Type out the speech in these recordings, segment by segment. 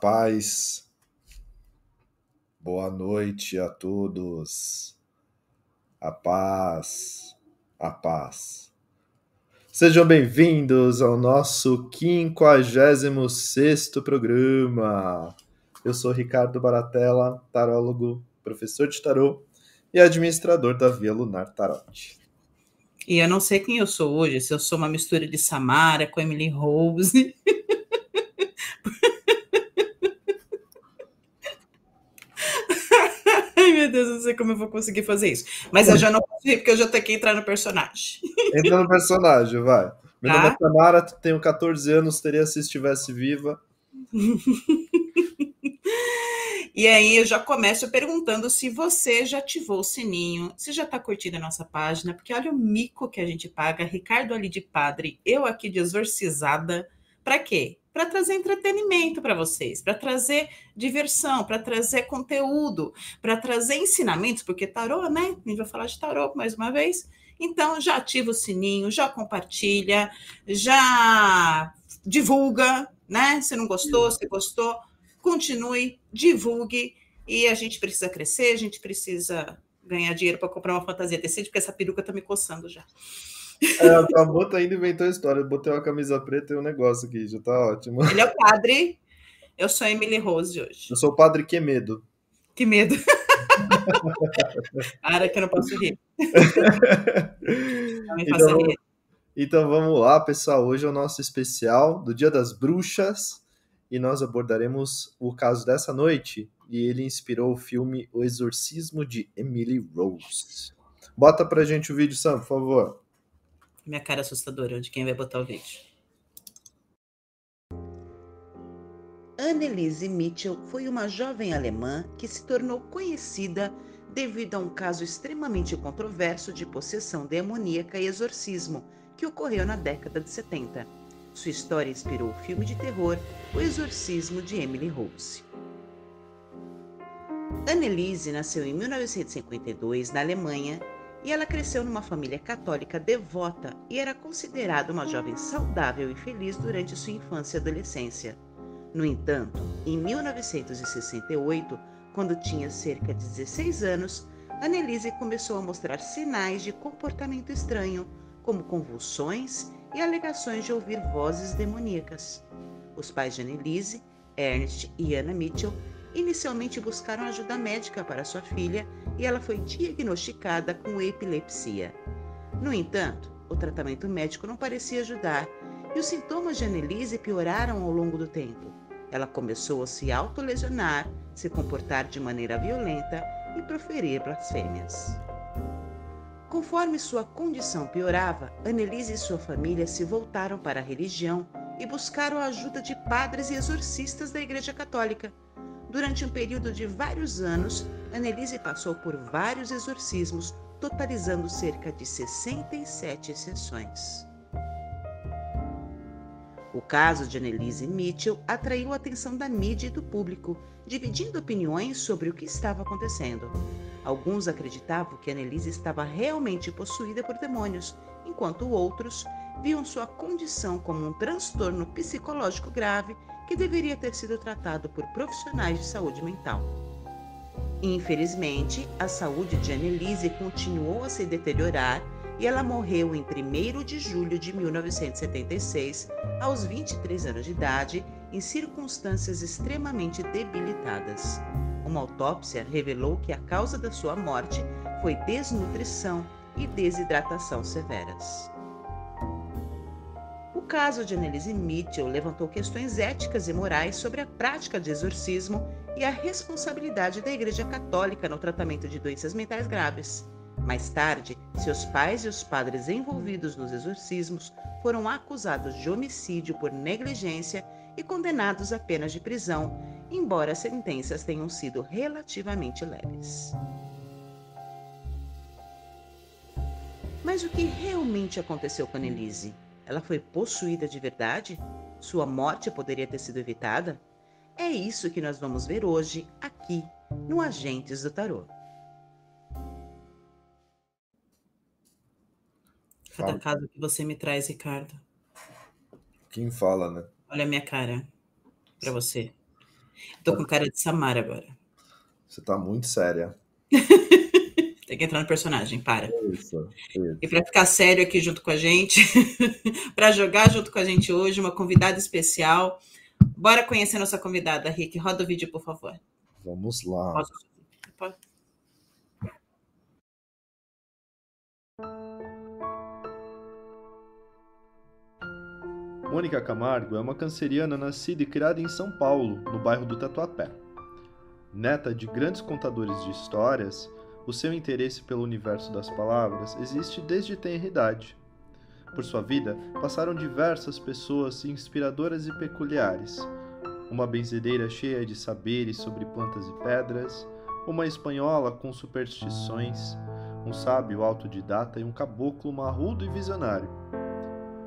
Paz. Boa noite a todos. A paz. A paz. Sejam bem-vindos ao nosso 56 programa. Eu sou Ricardo Baratella, tarólogo, professor de tarô e administrador da Via Lunar Tarot. E eu não sei quem eu sou hoje, se eu sou uma mistura de Samara com Emily Rose. meu Deus, não sei como eu vou conseguir fazer isso. Mas eu já não consigo, porque eu já tenho que entrar no personagem. Entra no personagem, vai. Meu tá? nome é Tamara, tenho 14 anos, teria se estivesse viva. E aí eu já começo perguntando se você já ativou o sininho, se já está curtindo a nossa página, porque olha o mico que a gente paga, Ricardo ali de padre, eu aqui de exorcizada, para quê? Para trazer entretenimento para vocês, para trazer diversão, para trazer conteúdo, para trazer ensinamentos, porque tarô, né? A gente vai falar de tarô mais uma vez. Então já ativa o sininho, já compartilha, já divulga, né? Se não gostou, se gostou, continue, divulgue e a gente precisa crescer, a gente precisa ganhar dinheiro para comprar uma fantasia decente, porque essa peruca tá me coçando já. É, a Bota ainda inventou a história. Botei uma camisa preta e um negócio aqui, já tá ótimo. Ele é o padre. Eu sou a Emily Rose hoje. Eu sou o padre Que Medo. Que medo. Para que eu não posso rir. Não me então, rir. Então vamos lá, pessoal. Hoje é o nosso especial do Dia das Bruxas e nós abordaremos o caso dessa noite. E ele inspirou o filme O Exorcismo de Emily Rose. Bota pra gente o vídeo, Sam, por favor. Minha cara assustadora de quem vai botar o vídeo. Anneliese Mitchell foi uma jovem alemã que se tornou conhecida devido a um caso extremamente controverso de possessão demoníaca e exorcismo que ocorreu na década de 70. Sua história inspirou o filme de terror O Exorcismo de Emily Rose. Anneliese nasceu em 1952 na Alemanha e ela cresceu numa família católica devota e era considerada uma jovem saudável e feliz durante sua infância e adolescência. No entanto, em 1968, quando tinha cerca de 16 anos, Annelise começou a mostrar sinais de comportamento estranho, como convulsões e alegações de ouvir vozes demoníacas. Os pais de Annelise, Ernest e Anna Mitchell, inicialmente buscaram ajuda médica para sua filha e ela foi diagnosticada com epilepsia. No entanto, o tratamento médico não parecia ajudar e os sintomas de Annelise pioraram ao longo do tempo. Ela começou a se autolesionar, se comportar de maneira violenta e proferir blasfêmias. Conforme sua condição piorava, Annelise e sua família se voltaram para a religião e buscaram a ajuda de padres e exorcistas da Igreja Católica. Durante um período de vários anos, Annelise passou por vários exorcismos, totalizando cerca de 67 sessões. O caso de Annelise Mitchell atraiu a atenção da mídia e do público, dividindo opiniões sobre o que estava acontecendo. Alguns acreditavam que Annelise estava realmente possuída por demônios, enquanto outros viam sua condição como um transtorno psicológico grave que deveria ter sido tratado por profissionais de saúde mental. Infelizmente, a saúde de Annelise continuou a se deteriorar e ela morreu em 1 de julho de 1976, aos 23 anos de idade, em circunstâncias extremamente debilitadas. Uma autópsia revelou que a causa da sua morte foi desnutrição e desidratação severas. Caso de Annelise Mitchell levantou questões éticas e morais sobre a prática de exorcismo e a responsabilidade da Igreja Católica no tratamento de doenças mentais graves. Mais tarde, seus pais e os padres envolvidos nos exorcismos foram acusados de homicídio por negligência e condenados a penas de prisão, embora as sentenças tenham sido relativamente leves. Mas o que realmente aconteceu com Annelise? Ela foi possuída de verdade? Sua morte poderia ter sido evitada? É isso que nós vamos ver hoje, aqui, no Agentes do Tarô. Cada caso que você me traz, Ricardo. Quem fala, né? Olha a minha cara para você. Tô com cara de Samara agora. Você tá muito séria. Tem que entrar no personagem, para. Isso, isso. E para ficar sério aqui junto com a gente, para jogar junto com a gente hoje, uma convidada especial. Bora conhecer nossa convidada, Rick. Roda o vídeo, por favor. Vamos lá. Posso? Pode. Mônica Camargo é uma canceriana nascida e criada em São Paulo, no bairro do Tatuapé. Neta de grandes contadores de histórias, o seu interesse pelo universo das palavras existe desde tenra idade. Por sua vida, passaram diversas pessoas inspiradoras e peculiares. Uma benzedeira cheia de saberes sobre plantas e pedras, uma espanhola com superstições, um sábio autodidata e um caboclo marrudo e visionário.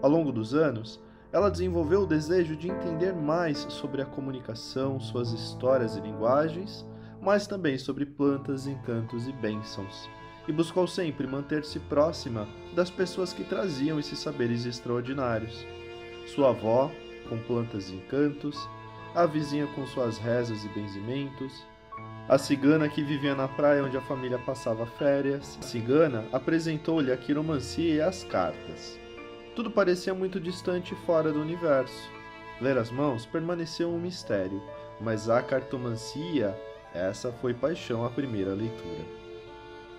Ao longo dos anos, ela desenvolveu o desejo de entender mais sobre a comunicação, suas histórias e linguagens, mas também sobre plantas, encantos e bênçãos, e buscou sempre manter-se próxima das pessoas que traziam esses saberes extraordinários. Sua avó, com plantas e encantos, a vizinha com suas rezas e benzimentos, a cigana que vivia na praia onde a família passava férias. A cigana apresentou-lhe a quiromancia e as cartas. Tudo parecia muito distante e fora do universo. Ler as mãos permaneceu um mistério, mas a cartomancia, essa foi paixão à primeira leitura.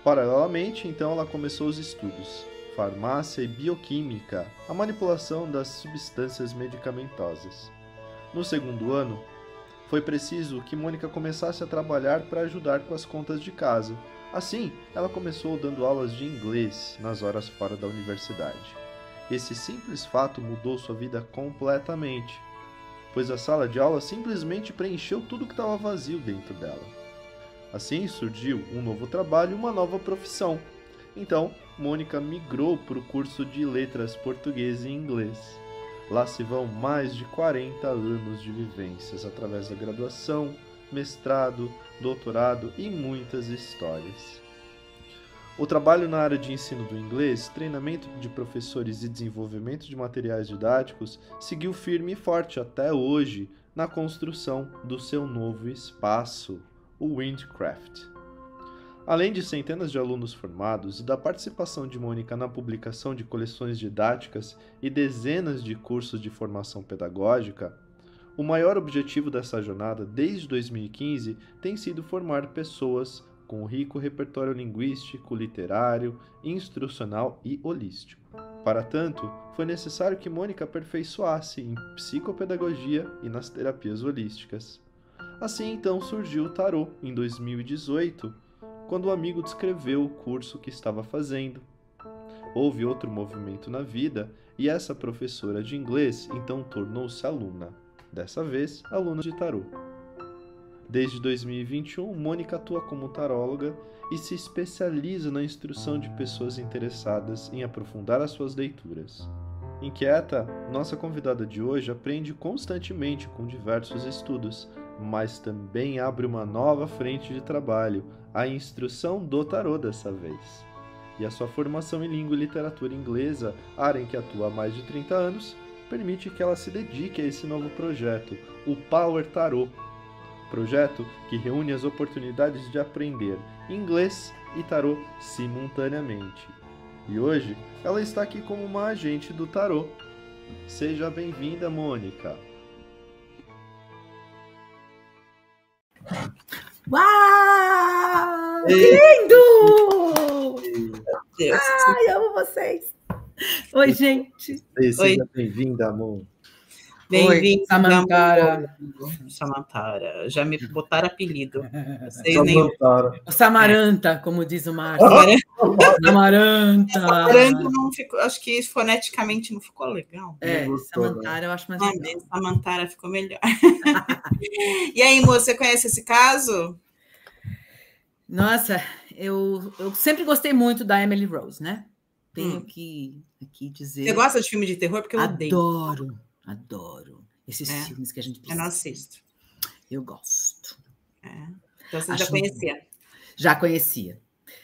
Paralelamente, então, ela começou os estudos, farmácia e bioquímica, a manipulação das substâncias medicamentosas. No segundo ano, foi preciso que Mônica começasse a trabalhar para ajudar com as contas de casa. Assim, ela começou dando aulas de inglês nas horas fora da universidade. Esse simples fato mudou sua vida completamente, pois a sala de aula simplesmente preencheu tudo que estava vazio dentro dela. Assim surgiu um novo trabalho e uma nova profissão. Então, Mônica migrou para o curso de letras português e inglês. Lá se vão mais de 40 anos de vivências através da graduação, mestrado, doutorado e muitas histórias. O trabalho na área de ensino do inglês, treinamento de professores e desenvolvimento de materiais didáticos seguiu firme e forte até hoje na construção do seu novo espaço, o Windcraft. Além de centenas de alunos formados e da participação de Mônica na publicação de coleções didáticas e dezenas de cursos de formação pedagógica, o maior objetivo dessa jornada desde 2015 tem sido formar pessoas com um rico repertório linguístico, literário, instrucional e holístico. Para tanto, foi necessário que Mônica aperfeiçoasse em psicopedagogia e nas terapias holísticas. Assim então surgiu o tarô em 2018, quando o amigo descreveu o curso que estava fazendo. Houve outro movimento na vida e essa professora de inglês então tornou-se aluna, dessa vez aluna de tarô. Desde 2021, Mônica atua como taróloga e se especializa na instrução de pessoas interessadas em aprofundar as suas leituras. Inquieta, nossa convidada de hoje aprende constantemente com diversos estudos, mas também abre uma nova frente de trabalho, a instrução do tarô dessa vez. E a sua formação em língua e literatura inglesa, área em que atua há mais de 30 anos, permite que ela se dedique a esse novo projeto, o Power Tarot, projeto que reúne as oportunidades de aprender inglês e tarô simultaneamente. E hoje ela está aqui como uma agente do tarô. Seja bem-vinda, Mônica. Uau! Que lindo! Ai, amo vocês. Oi, gente. Seja bem-vinda, amor. Bem-vindo, Samantara. Samantara. Já me botaram apelido. Vocês nem... Samantara. Samaranta, como diz o Márcio. Samaranta. Samaranta não ficou, acho que foneticamente não ficou legal. É, gostou, Samantara eu acho mais legal. Samantara ficou melhor. e aí, moça, você conhece esse caso? Nossa, eu, eu sempre gostei muito da Emily Rose, né? Tenho Hum. que aqui dizer. Você gosta de filme de terror? Porque eu odeio. Adoro. Esses É. filmes que a gente Eu precisa. não assisto. Eu gosto. É. Então você Acho já conhecia. Já conhecia.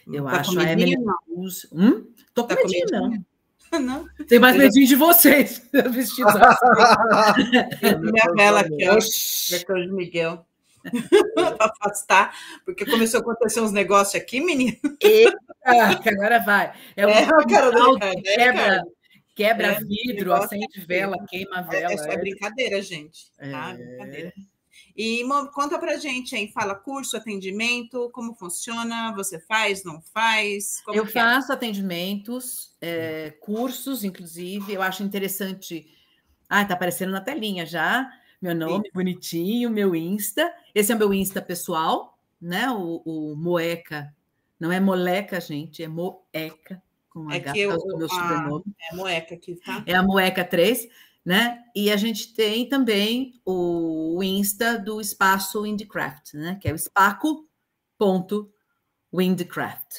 Eu Tá acho a Emily? Rose. Hum? Tô com Tá com medinho, não. Não. Tenho mais Eu medinho de vocês, vestidos assim. Minha vela aqui, ó. De Miguel. para afastar, porque começou a acontecer uns negócios aqui, menino. Eita, agora vai. É, É, um cara que é, quebra, Ricardo. Quebra É, vidro, negócio acende vela, queima É, vela. é só é. brincadeira, gente. Tá? É. Brincadeira. E conta pra gente aí, fala curso, atendimento, como funciona, você faz, não faz? Como Eu é? faço atendimentos, é, cursos, inclusive. Eu acho interessante. Ah, tá aparecendo na telinha já. Meu nome bonitinho, meu Insta. Esse é o meu Insta pessoal, né? O, o Moeca. Não é moleca, gente, é Moeca, com É H, que por o- do meu a- sobrenome. É moeca aqui, tá? É a Moeca 3, né? E a gente tem também o, Insta do Espaço Windcraft, né? Que é o spaco.windcraft,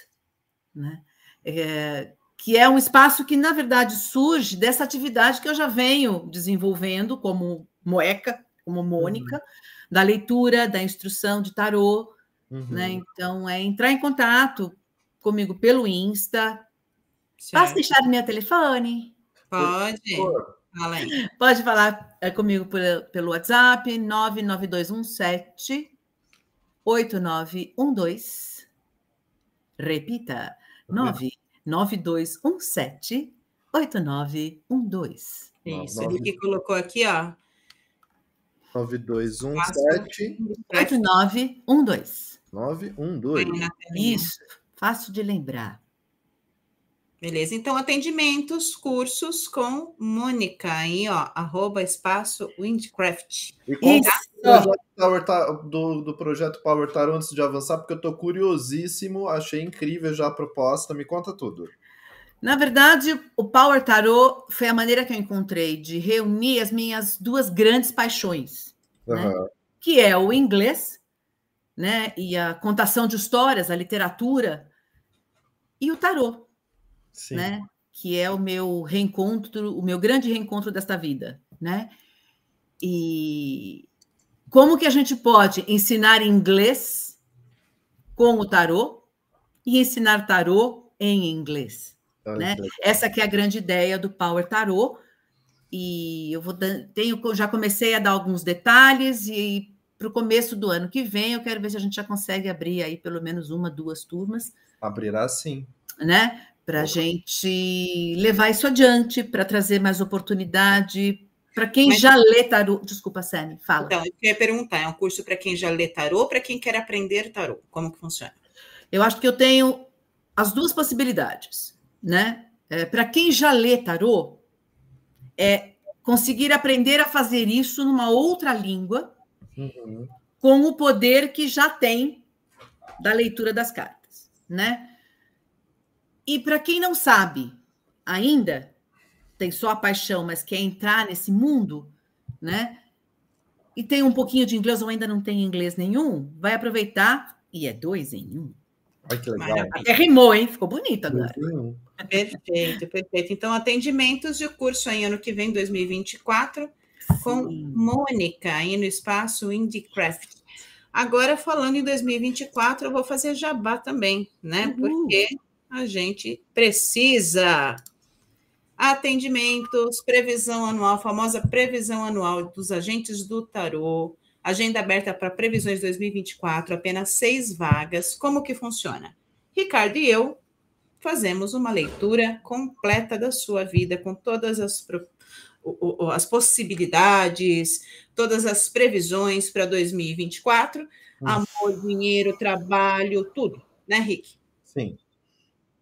né? É, que é um espaço que, na verdade, surge dessa atividade que eu já venho desenvolvendo como Moeca, como Mônica, da leitura, da instrução de tarô, Uhum. né? Então, é entrar em contato comigo pelo Insta. Posso Certo. deixar meu telefone? Pode. Fala aí. Pode falar é, comigo por- pelo WhatsApp, 99217 8912. Repita, 99217 8912. Isso, Nove- ele que colocou aqui, ó. 9217 8912. 912. Põe na telinha. Isso, fácil de lembrar. Beleza, então atendimentos, cursos com Mônica aí, ó, arroba espaço Windcraft. E qual o Power do, do projeto Power Tarot antes de avançar? Porque eu tô curiosíssimo, achei incrível já a proposta. Me conta tudo. Na verdade, o Power Tarot foi a maneira que eu encontrei de reunir as minhas duas grandes paixões. Né? Aham. que é o inglês, né? E a contação de histórias, a literatura, e o tarô, Sim. né? Que é o meu reencontro, o meu grande reencontro desta vida, né? E como que a gente pode ensinar inglês com o tarô e ensinar tarô em inglês? Olha né? Essa que é a grande ideia do Power Tarot. E eu vou tenho já comecei a dar alguns detalhes e para o começo do ano que vem eu quero ver se a gente já consegue abrir aí pelo menos uma, duas turmas, Abrirá sim. né? Para a gente levar isso adiante, para trazer mais oportunidade para quem Mas- já lê tarô. Desculpa, Sami, fala. Então, eu ia perguntar, é um curso para quem já lê tarô, para quem quer aprender tarô? Como que funciona? Eu acho que eu tenho as duas possibilidades, né? Para quem já lê tarô, é conseguir aprender a fazer isso numa outra língua, Uhum. com o poder que já tem da leitura das cartas, né? E para quem não sabe ainda, tem só a paixão, mas quer entrar nesse mundo, né? E tem um pouquinho de inglês ou ainda não tem inglês nenhum, vai aproveitar e é dois em um. Olha que legal. Maravilha. Até rimou, hein? Ficou bonito agora. Uhum. Perfeito, perfeito. Então, atendimentos e o curso aí ano que vem, 2024, com Sim. Mônica, aí no espaço Indiecraft. Agora, falando em 2024, eu vou fazer jabá também, né? Uhul. Porque a gente precisa. Atendimentos, previsão anual, famosa previsão anual dos agentes do tarô, agenda aberta para previsões 2024, apenas seis vagas. Como que funciona? Ricardo e eu fazemos uma leitura completa da sua vida, com todas as, as possibilidades, todas as previsões para 2024, Hum. amor, dinheiro, trabalho, tudo, né, Rick? Sim.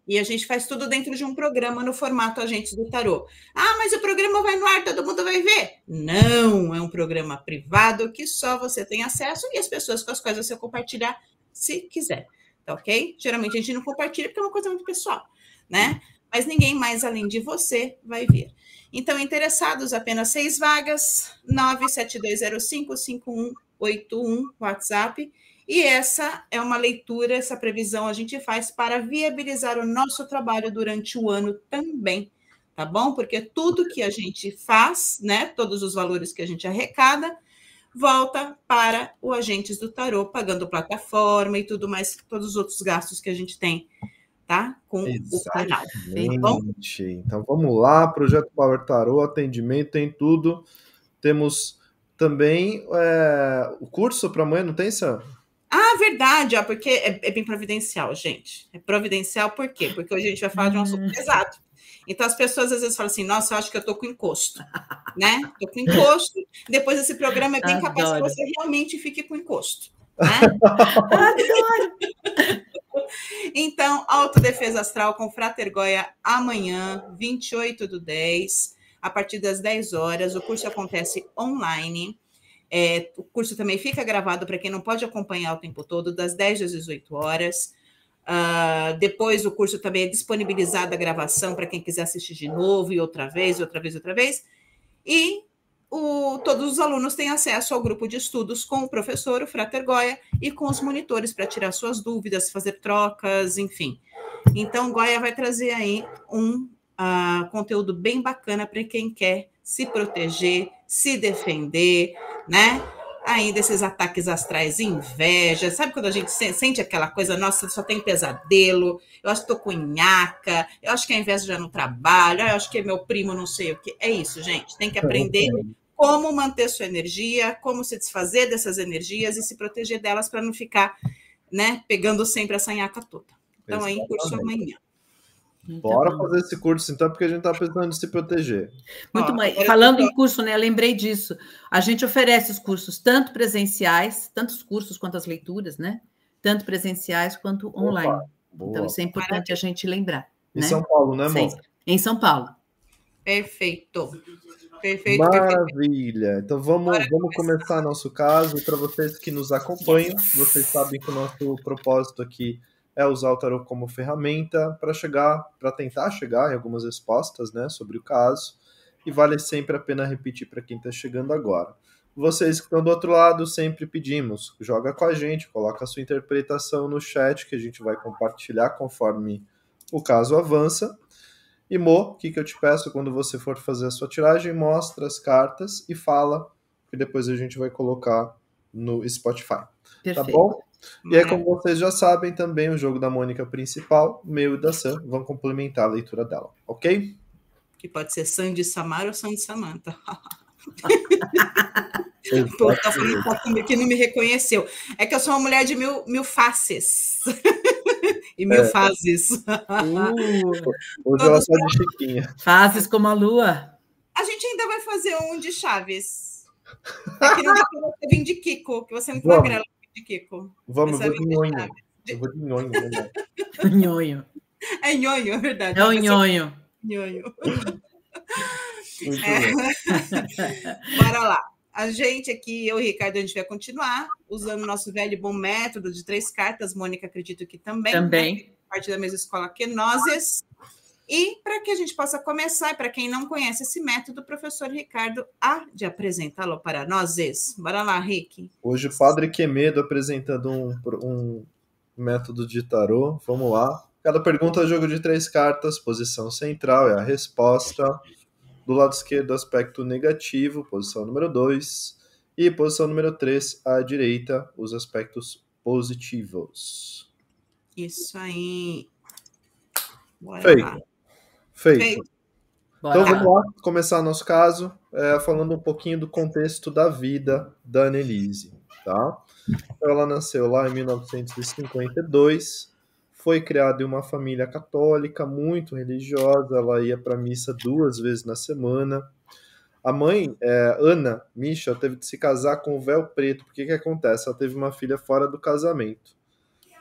E a gente faz tudo dentro de um programa no formato Agentes do Tarô. Ah, mas o programa vai no ar, todo mundo vai ver? Não, é um programa privado que só você tem acesso e as pessoas com as quais você compartilhar, se quiser. Tá ok? Geralmente a gente não compartilha porque é uma coisa muito pessoal, né? Mas ninguém mais além de você vai ver. Então, interessados, apenas seis vagas, 972055181, WhatsApp. E essa é uma leitura, essa previsão a gente faz para viabilizar o nosso trabalho durante o ano também, tá bom? Porque tudo que a gente faz, né, todos os valores que a gente arrecada, volta para o Agentes do Tarô, pagando plataforma e tudo mais, todos os outros gastos que a gente tem, tá? Com o canal. Exatamente. Então vamos lá, projeto Power Tarot, atendimento, tem tudo. Temos também é, o curso para amanhã não tem, Sam? Ah, verdade, ó, porque é, é, bem providencial, gente. É providencial por quê? Porque hoje a gente vai falar de um assunto hum. pesado. Então as pessoas às vezes falam assim: nossa, eu acho que eu tô com encosto, né? Tô com encosto. Depois esse programa é bem Adoro. capaz que você realmente fique com encosto. Né? então, Autodefesa Astral com Frater Goya amanhã, 28 do 10, a partir das 10 horas. O curso acontece online. É, o curso também fica gravado para quem não pode acompanhar o tempo todo, das 10 às 18 horas. Uh, depois o curso também é disponibilizado a gravação para quem quiser assistir de novo, e outra vez, outra vez, outra vez. E o, todos os alunos têm acesso ao grupo de estudos com o professor, o Frater Goya, e com os monitores para tirar suas dúvidas, fazer trocas, enfim. Então, Goya vai trazer aí um uh, conteúdo bem bacana para quem quer se proteger, se defender, né? Ainda esses ataques astrais, inveja, sabe quando a gente sente aquela coisa, nossa, só tem pesadelo, eu acho que tô com nhaca, eu acho que a inveja já no trabalho, eu acho que é meu primo não sei o que. É isso, gente, tem que aprender como manter sua energia, como se desfazer dessas energias e se proteger delas para não ficar, né, pegando sempre essa nhaca toda. Então, aí, curso amanhã. Muito Bora bom. fazer esse curso, então, porque a gente está precisando de se proteger. Muito bem. Falando em curso, né? Eu lembrei disso. A gente oferece os cursos tanto presenciais, tanto os cursos quanto as leituras, né? Tanto presenciais quanto Opa, online. Boa. Então, isso é importante a gente lembrar. Em né? São Paulo, né, amor? Em São Paulo. Perfeito. Perfeito. Maravilha. Perfeito. Então vamos, vamos começar nosso caso. Para vocês que nos acompanham, vocês sabem que o nosso propósito aqui é usar o tarot como ferramenta para chegar, para tentar chegar em algumas respostas, né, sobre o caso. E vale sempre a pena repetir para quem está chegando agora. Vocês que estão do outro lado, sempre pedimos, joga com a gente, coloca a sua interpretação no chat que a gente vai compartilhar conforme o caso avança. E Mo, o que, que eu te peço quando você for fazer a sua tiragem? Mostra as cartas e fala, que depois a gente vai colocar no Spotify. Tá Perfeito. Tá bom? E aí, como vocês já sabem, também o jogo da Mônica principal, meu e da Sam, vão complementar a leitura dela, ok? Que pode ser Sandy Samara ou Sandy Samantha. Pô, tá falando que não me reconheceu. É que eu sou uma mulher de mil, mil faces. e mil é. fases. Uh, hoje ela só de Chiquinha. Fases como a lua. A gente ainda vai fazer um de Chaves. É que não dá pra você vir de Kiko, que você é muito magrela de Kiko. Vamos, eu vou de nhonho. Eu vou de nhonho, né? Nhonho. É nhonho, é verdade. É o nhonho. Nhonho. É. Bora lá. A gente aqui, eu e o Ricardo, a gente vai continuar usando o nosso velho e bom método de três cartas. Mônica, acredito que também. Também. Né? Parte da mesma escola que nós. E para que a gente possa começar, para quem não conhece esse método, o professor Ricardo há de apresentá-lo para nós. Bora lá, Rick. Hoje o Padre Quemedo apresentando um, um método de tarô. Vamos lá. Cada pergunta é jogo de três cartas, posição central é a resposta. Do lado esquerdo, aspecto negativo, posição número 2. E posição número 3, à direita, os aspectos positivos. Isso aí. Bora Feito. Lá. Feito. Feito. Então vamos lá começar nosso caso é, falando um pouquinho do contexto da vida da Annelise, tá? Então, ela nasceu lá em 1952, foi criada em uma família católica muito religiosa, ela ia para missa duas vezes na semana. A mãe, é, Ana Michel, teve de se casar com o véu preto, porque que acontece? Ela teve uma filha fora do casamento.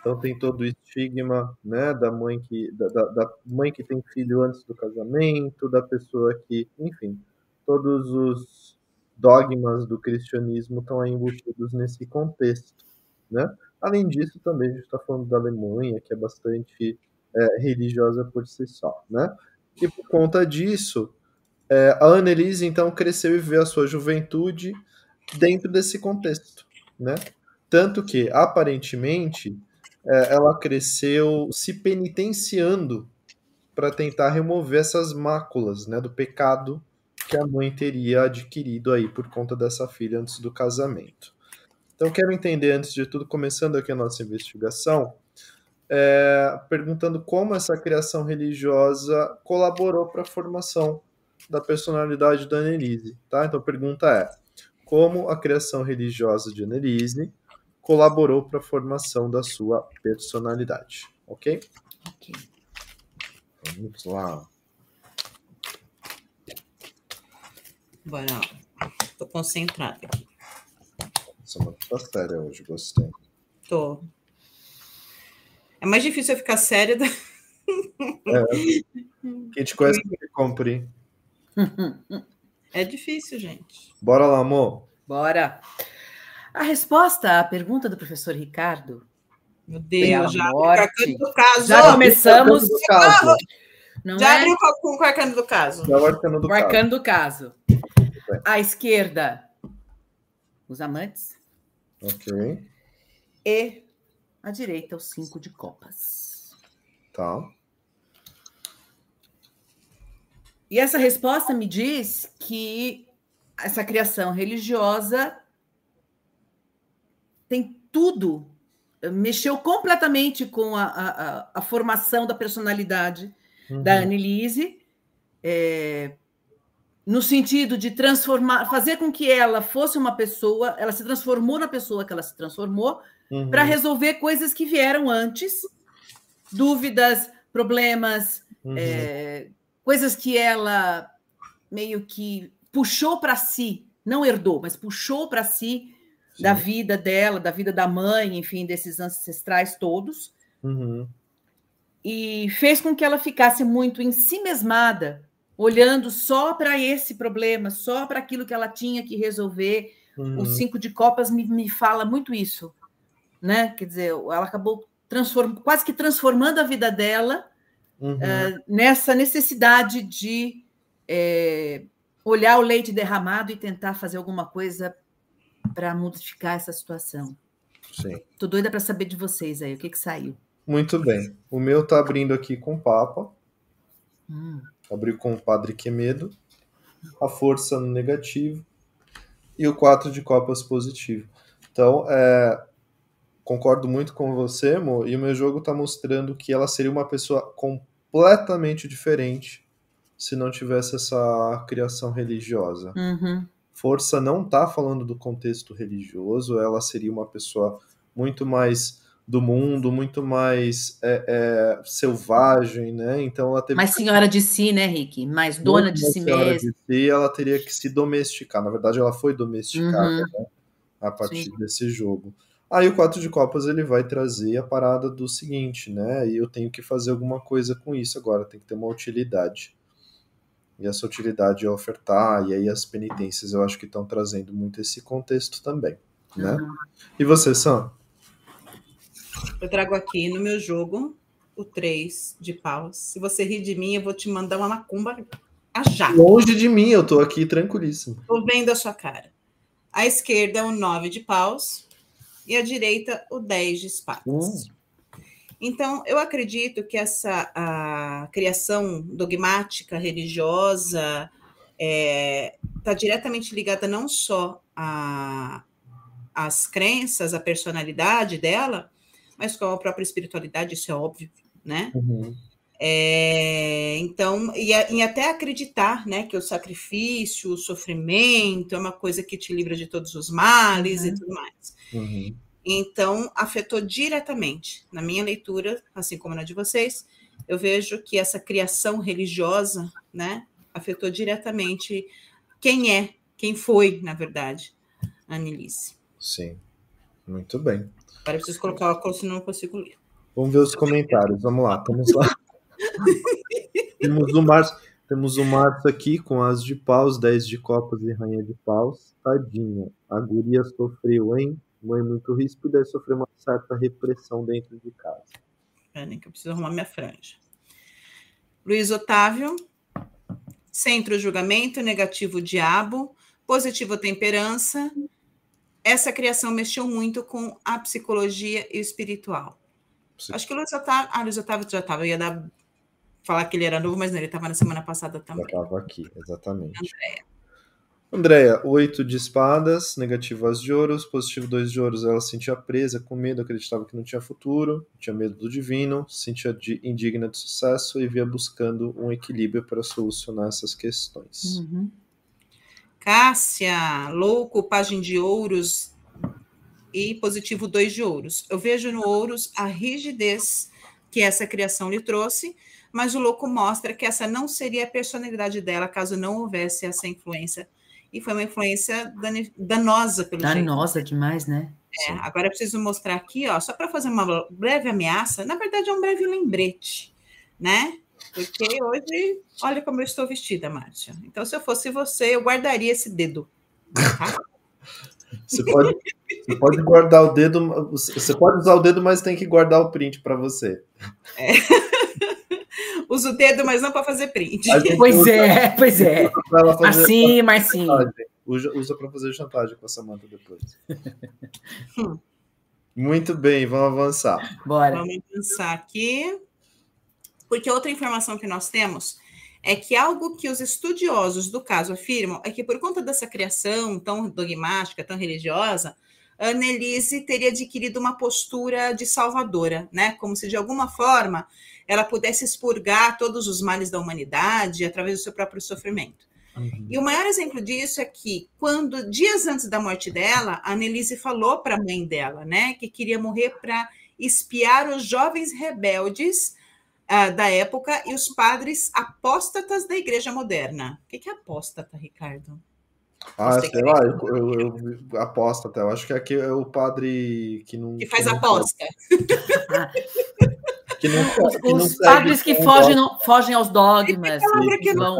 Então tem todo o estigma, né, da mãe que da, da, mãe que tem filho antes do casamento, da pessoa que, enfim, todos os dogmas do cristianismo estão aí embutidos nesse contexto, né? Além disso, também a gente está falando da Alemanha, que é bastante é, religiosa por si só, né? E por conta disso, é, a Annelise então cresceu e viveu a sua juventude dentro desse contexto, né? Tanto que aparentemente é, ela cresceu se penitenciando para tentar remover essas máculas né, do pecado que a mãe teria adquirido aí por conta dessa filha antes do casamento. Então, quero entender, antes de tudo, começando aqui a nossa investigação, é, perguntando como essa criação religiosa colaborou para a formação da personalidade da Annelise. Tá? Então, a pergunta é: como a criação religiosa de Annelise colaborou para a formação da sua personalidade. Ok? Ok. Vamos lá. Bora. Tô concentrada aqui. Essa é uma tá séria hoje, gostei. Tô. É mais difícil eu ficar séria. Do... É. Quem te conhece que compre. É difícil, gente. Bora lá, amor. Bora. A resposta à pergunta do professor Ricardo. Meu Deus, já morte. do caso. Já começamos. Do caso. Não Já é? abriu com o arcano do caso. Já o arcano do O caso. arcano do caso. À esquerda, os amantes. Ok. E à direita, os cinco de copas. Tá. E essa resposta me diz que essa criação religiosa tem tudo, mexeu completamente com a, a, a- formação da personalidade da Uhum. Annelise, é, no sentido de transformar, fazer com que ela fosse uma pessoa, ela se transformou na pessoa que ela se transformou, Uhum. para resolver coisas que vieram antes, dúvidas, problemas, Uhum. é, coisas que ela meio que puxou para si, não herdou, mas puxou para si Sim. da vida dela, da vida da mãe, enfim, desses ancestrais todos, Uhum. e fez com que ela ficasse muito em si mesmada, olhando só para esse problema, só para aquilo que ela tinha que resolver. Uhum. O cinco de copas me, me fala muito isso, né? Quer dizer, ela acabou transform, quase que transformando a vida dela Uhum. eh, nessa necessidade de eh, olhar o leite derramado e tentar fazer alguma coisa para modificar essa situação. Sim. Tô doida para saber de vocês aí, o que que saiu? Muito bem. O meu tá abrindo aqui com o Papa. Hum, Abriu com o Padre Quemedo. A força no negativo. E o 4 de copas positivo. Então, é, concordo muito com você, Mo, e o meu jogo tá mostrando que ela seria uma pessoa completamente diferente se não tivesse essa criação religiosa. uhum, Força não tá falando do contexto religioso, ela seria uma pessoa muito mais do mundo, muito mais é, é, selvagem, né? Então ela teve Mais senhora de si, né, Rick? Mais dona muito de mais si mesma. de si, ela teria que se domesticar. Na verdade, ela foi domesticada Uhum. né, a partir Sim. desse jogo. Aí o 4 de copas ele vai trazer a parada do seguinte, né? E eu tenho que fazer alguma coisa com isso agora, tem que ter uma utilidade. E essa utilidade é ofertar, e aí as penitências eu acho que estão trazendo muito esse contexto também, né? Uhum. E você, Sam? Eu trago aqui no meu jogo o 3 de paus. Se você rir de mim, eu vou te mandar uma macumba a já. Longe de mim, eu tô aqui tranquilíssimo. Tô vendo a sua cara. À esquerda, o 9 de paus. E à direita, o 10 de espadas. Hum. Então, eu acredito que essa a criação dogmática, religiosa, está diretamente ligada não só a- às crenças, à personalidade dela, mas com a própria espiritualidade, isso é óbvio, né? Uhum. É, então, e, e até acreditar né, que o sacrifício, o sofrimento é uma coisa que te livra de todos os males e Uhum. tudo mais. Uhum. Então, afetou diretamente, na minha leitura, assim como na de vocês, eu vejo que essa criação religiosa, né, afetou diretamente quem é, quem foi, na verdade, a Anelise. Sim. Muito bem. Agora eu preciso colocar o óculos, senão eu não consigo ler. Vamos ver os comentários. Vamos lá, estamos lá. temos o Márcio, temos o Márcio aqui com as de paus, 10 de copas e rainha de paus. Tadinha, a guria sofreu, hein? Mãe muito ríspida e sofreu uma certa repressão dentro de casa. Peraí, que eu preciso arrumar minha franja. Luiz Otávio, centro julgamento, negativo diabo, positivo temperança. Essa criação mexeu muito com a psicologia e o espiritual. Sim. Acho que o Luiz Otávio. Ah, Luiz Otávio já estava. Eu ia dar, falar que ele era novo, mas não, ele estava na semana passada Já também. estava aqui, exatamente. Andréia, 8 de espadas, negativo as de ouros, positivo 2 de ouros, ela se sentia presa, com medo, acreditava que não tinha futuro, tinha medo do divino, se sentia de- indigna de sucesso e via buscando um equilíbrio para solucionar essas questões. Uhum. Cássia, louco, página de ouros e positivo 2 de ouros. Eu vejo no ouros a rigidez que essa criação lhe trouxe, mas o louco mostra que essa não seria a personalidade dela caso não houvesse essa influência. E foi uma influência danosa pelo Danosa jeito. demais, né? É, agora eu preciso mostrar aqui, ó, só para fazer uma breve ameaça, na verdade é um breve lembrete, né? Porque hoje, olha como eu estou vestida, Márcia. Então, se eu fosse você, eu guardaria esse dedo. Tá? Você pode, você pode guardar o dedo, você pode usar o dedo, mas tem que guardar o print para você. É. Usa o dedo, mas não para fazer print. Pois é, pois é. Assim, mas sim. Usa, para fazer chantagem com essa manta depois. Hum. Muito bem, vamos avançar. Bora. Vamos avançar aqui. Porque outra informação que nós temos é que algo que os estudiosos do caso afirmam é que por conta dessa criação tão dogmática, tão religiosa, Annelise teria adquirido uma postura de salvadora, né? Como se de alguma forma ela pudesse expurgar todos os males da humanidade através do seu próprio sofrimento. Uhum. E o maior exemplo disso é que, quando, dias antes da morte dela, a Annelise falou para a mãe dela, né, que queria morrer para espiar os jovens rebeldes uh, da época e os padres apóstatas da igreja moderna. O que é apóstata, Ricardo? Ah, sei lá, eu, eu, eu apóstata. Eu acho que aqui é o padre que não. Que faz que aposta. que não, que os padres que fogem, não, fogem aos dogmas, que vão,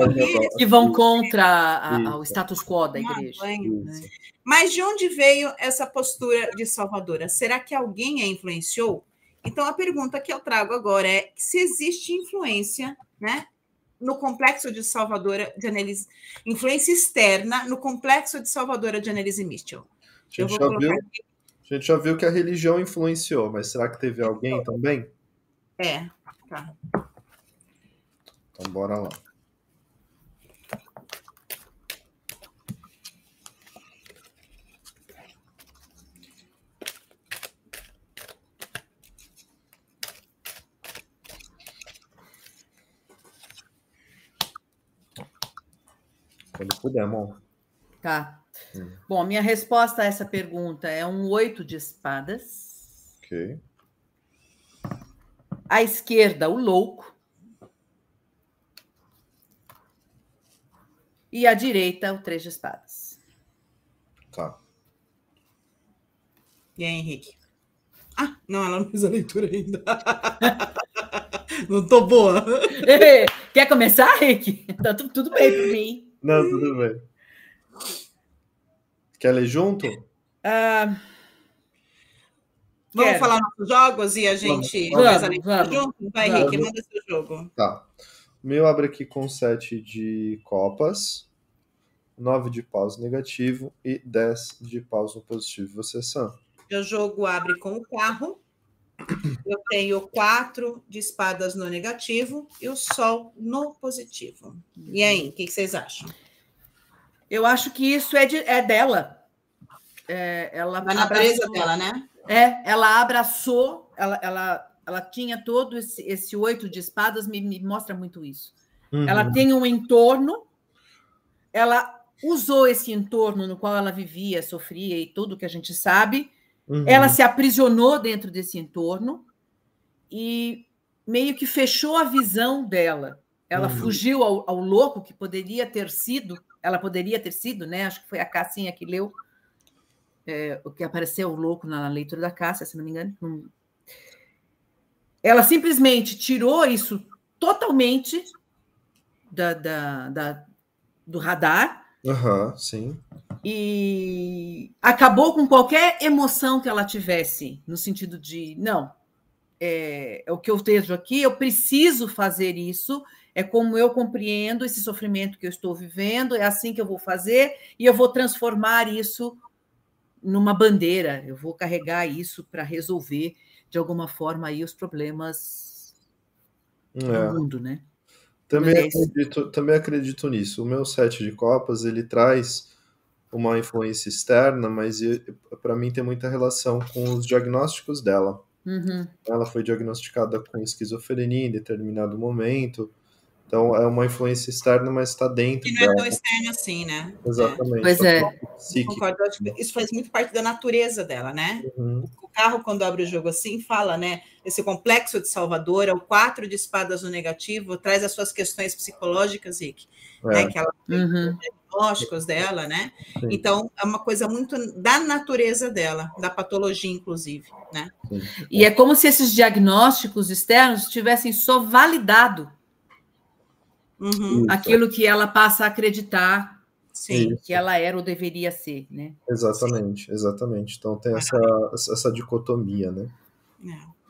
que vão contra o status quo da igreja. Né? Mas de onde veio essa postura de salvadora? Será que alguém a influenciou? Então, a pergunta que eu trago agora é se existe influência né, no complexo de Salvadora de Annelise, influência externa no complexo de Salvadora de Annelise Mitchell. A gente, já viu, a gente já viu que a religião influenciou, mas será que teve alguém também? É, tá. Então, bora lá. Quando puder, amor. Tá. Hum. Bom, minha resposta a essa pergunta é um oito de espadas. Ok. À esquerda, o louco. E à direita, o três de espadas. Tá. E aí, Henrique? Ah, não, ela não fez a leitura ainda. não tô boa. Quer começar, Henrique? Tá tudo, tudo bem para mim. Não, tudo bem. Quer ler junto? Uh... Vamos Quero. falar nossos jogos e a gente vamos, faz a leitura junto? Vai, vamos. Henrique, manda seu jogo. Tá. O meu abre aqui com 7 de copas, 9 de paus negativo e 10 de paus no positivo. Você, Sam? Meu jogo abre com o carro. Eu tenho 4 de espadas no negativo e o sol no positivo. E aí, o que, que vocês acham? Eu acho que isso é, de, é dela. É, ela Vai na presa dela, né? É, ela abraçou, ela, ela, ela tinha todo esse, esse oito de espadas, me, me mostra muito isso. Uhum. Ela tem um entorno, ela usou esse entorno no qual ela vivia, sofria e tudo que a gente sabe. Uhum. Ela se aprisionou dentro desse entorno e meio que fechou a visão dela. Ela uhum. fugiu ao, ao, louco que poderia ter sido, ela poderia ter sido, né? Acho que foi a Cassinha que leu é, o que apareceu louco na leitura da Cássia, se não me engano. Ela simplesmente tirou isso totalmente da, da, da do radar. Uhum, sim. E acabou com qualquer emoção que ela tivesse, no sentido de, não, é, é o que eu vejo aqui, eu preciso fazer isso, é como eu compreendo esse sofrimento que eu estou vivendo, é assim que eu vou fazer, e eu vou transformar isso numa bandeira, eu vou carregar isso para resolver de alguma forma aí os problemas é. do mundo, né? Também acredito, também acredito nisso. O meu set de copas ele traz uma influência externa, mas para mim tem muita relação com os diagnósticos dela. Uhum. Ela foi diagnosticada com esquizofrenia em determinado momento Então é uma influência externa, mas está dentro Que não é dela. tão externo assim, né? Exatamente. Pois é. Psíquica. Concordo, eu acho que isso faz muito parte da natureza dela, né? Uhum. O carro, quando abre o jogo assim, fala, né? Esse complexo de Salvador, é o quatro de espadas no negativo, traz as suas questões psicológicas, Rick, né? É, Que ela Uhum. diagnósticos dela, né? Sim. Então, é uma coisa muito da natureza dela, da patologia, inclusive, né? sim. E é como se esses diagnósticos externos tivessem só validado Uhum, aquilo que ela passa a acreditar sim. Isso. que ela era ou deveria ser, né? Exatamente, exatamente. Então tem essa, essa dicotomia, né? É.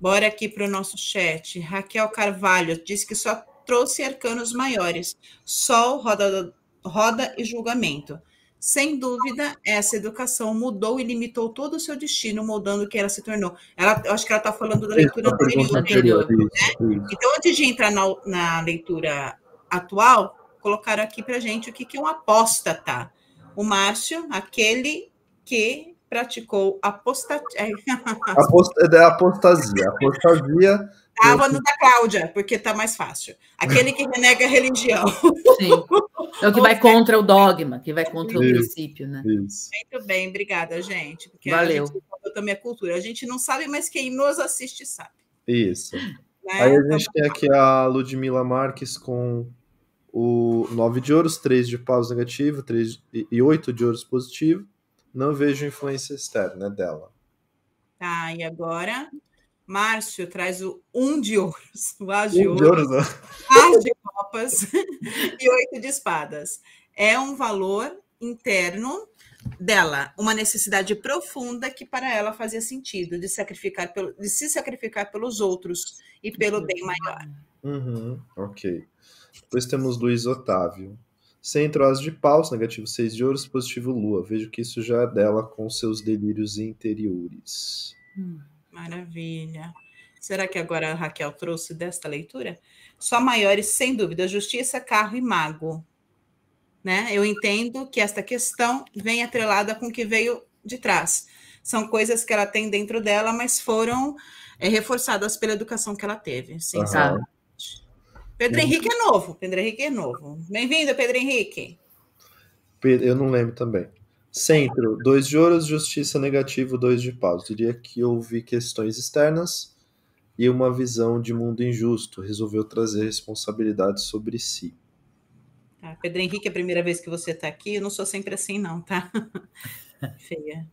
Bora aqui para o nosso chat. Raquel Carvalho diz que só trouxe arcanos maiores. Sol, roda, roda e julgamento. Sem dúvida, essa educação mudou e limitou todo o seu destino, moldando o que ela se tornou. Ela, eu acho que ela está falando da leitura anterior. isso. Então, antes de entrar na, na leitura atual, colocaram aqui para gente o que, que é um apóstata. O Márcio, aquele que praticou apostatia. Apost- é apostasia. Apostasia Estava no da Cláudia, porque está mais fácil. Aquele que renega a religião. Sim. É o que vai contra o dogma, que vai contra o Isso. princípio, né? Isso. Muito bem, obrigada, gente. Porque Valeu. a gente também a cultura. A gente não sabe, mas quem nos assiste sabe. Isso. Né? Aí a Então, gente tem aqui a Ludmila Marques com o 9 de ouros, 3 de paus negativo 3 e 8 de ouros positivo. Não vejo influência externa dela. tá, e agora? Márcio traz o um de ouros, o as de Um de ouros, não. as de copas e oito de espadas. É um valor interno dela, uma necessidade profunda que para ela fazia sentido de sacrificar pelo, de se sacrificar pelos outros e pelo bem maior. Uhum, ok. Depois temos Luiz Otávio. Centro as de paus, negativo 6 de ouros, positivo lua. Vejo que isso já é dela com seus delírios interiores. Maravilha. Será que agora a Raquel trouxe desta leitura? Só maiores, sem dúvida, justiça, carro e mago. Né? Eu entendo que esta questão vem atrelada com o que veio de trás. São coisas que ela tem dentro dela, mas foram é, reforçadas pela educação que ela teve. Sim, sabe? Pedro Henrique é novo. Pedro Henrique é novo. Bem-vindo, Pedro Henrique. Eu não lembro também. Centro, 2 de ouros, justiça negativo, 2 de paus. Diria que houve questões externas e uma visão de mundo injusto. Resolveu trazer responsabilidade sobre si. Tá, Pedro Henrique, é a primeira vez que você está aqui. Eu não sou sempre assim, não, tá? Feia.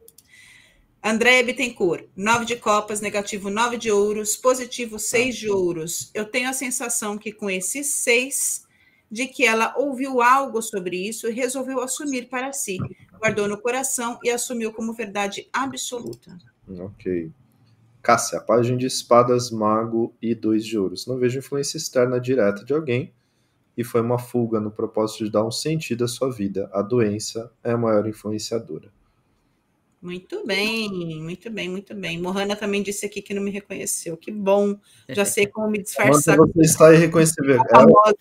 André Bittencourt, 9 de copas, negativo 9 de ouros, positivo 6 de ouros. Eu tenho a sensação que com esses seis, de que ela ouviu algo sobre isso e resolveu assumir para si. Guardou no coração e assumiu como verdade absoluta. Ok. Cássia, página de espadas, mago e 2 de ouros. Não vejo influência externa direta de alguém e foi uma fuga no propósito de dar um sentido à sua vida. A doença é a maior influenciadora. Muito bem, muito bem, muito bem. Mohana também disse aqui que não me reconheceu. Que bom. Já sei como me Onde disfarçar. você está irreconhecível? É, Famosa.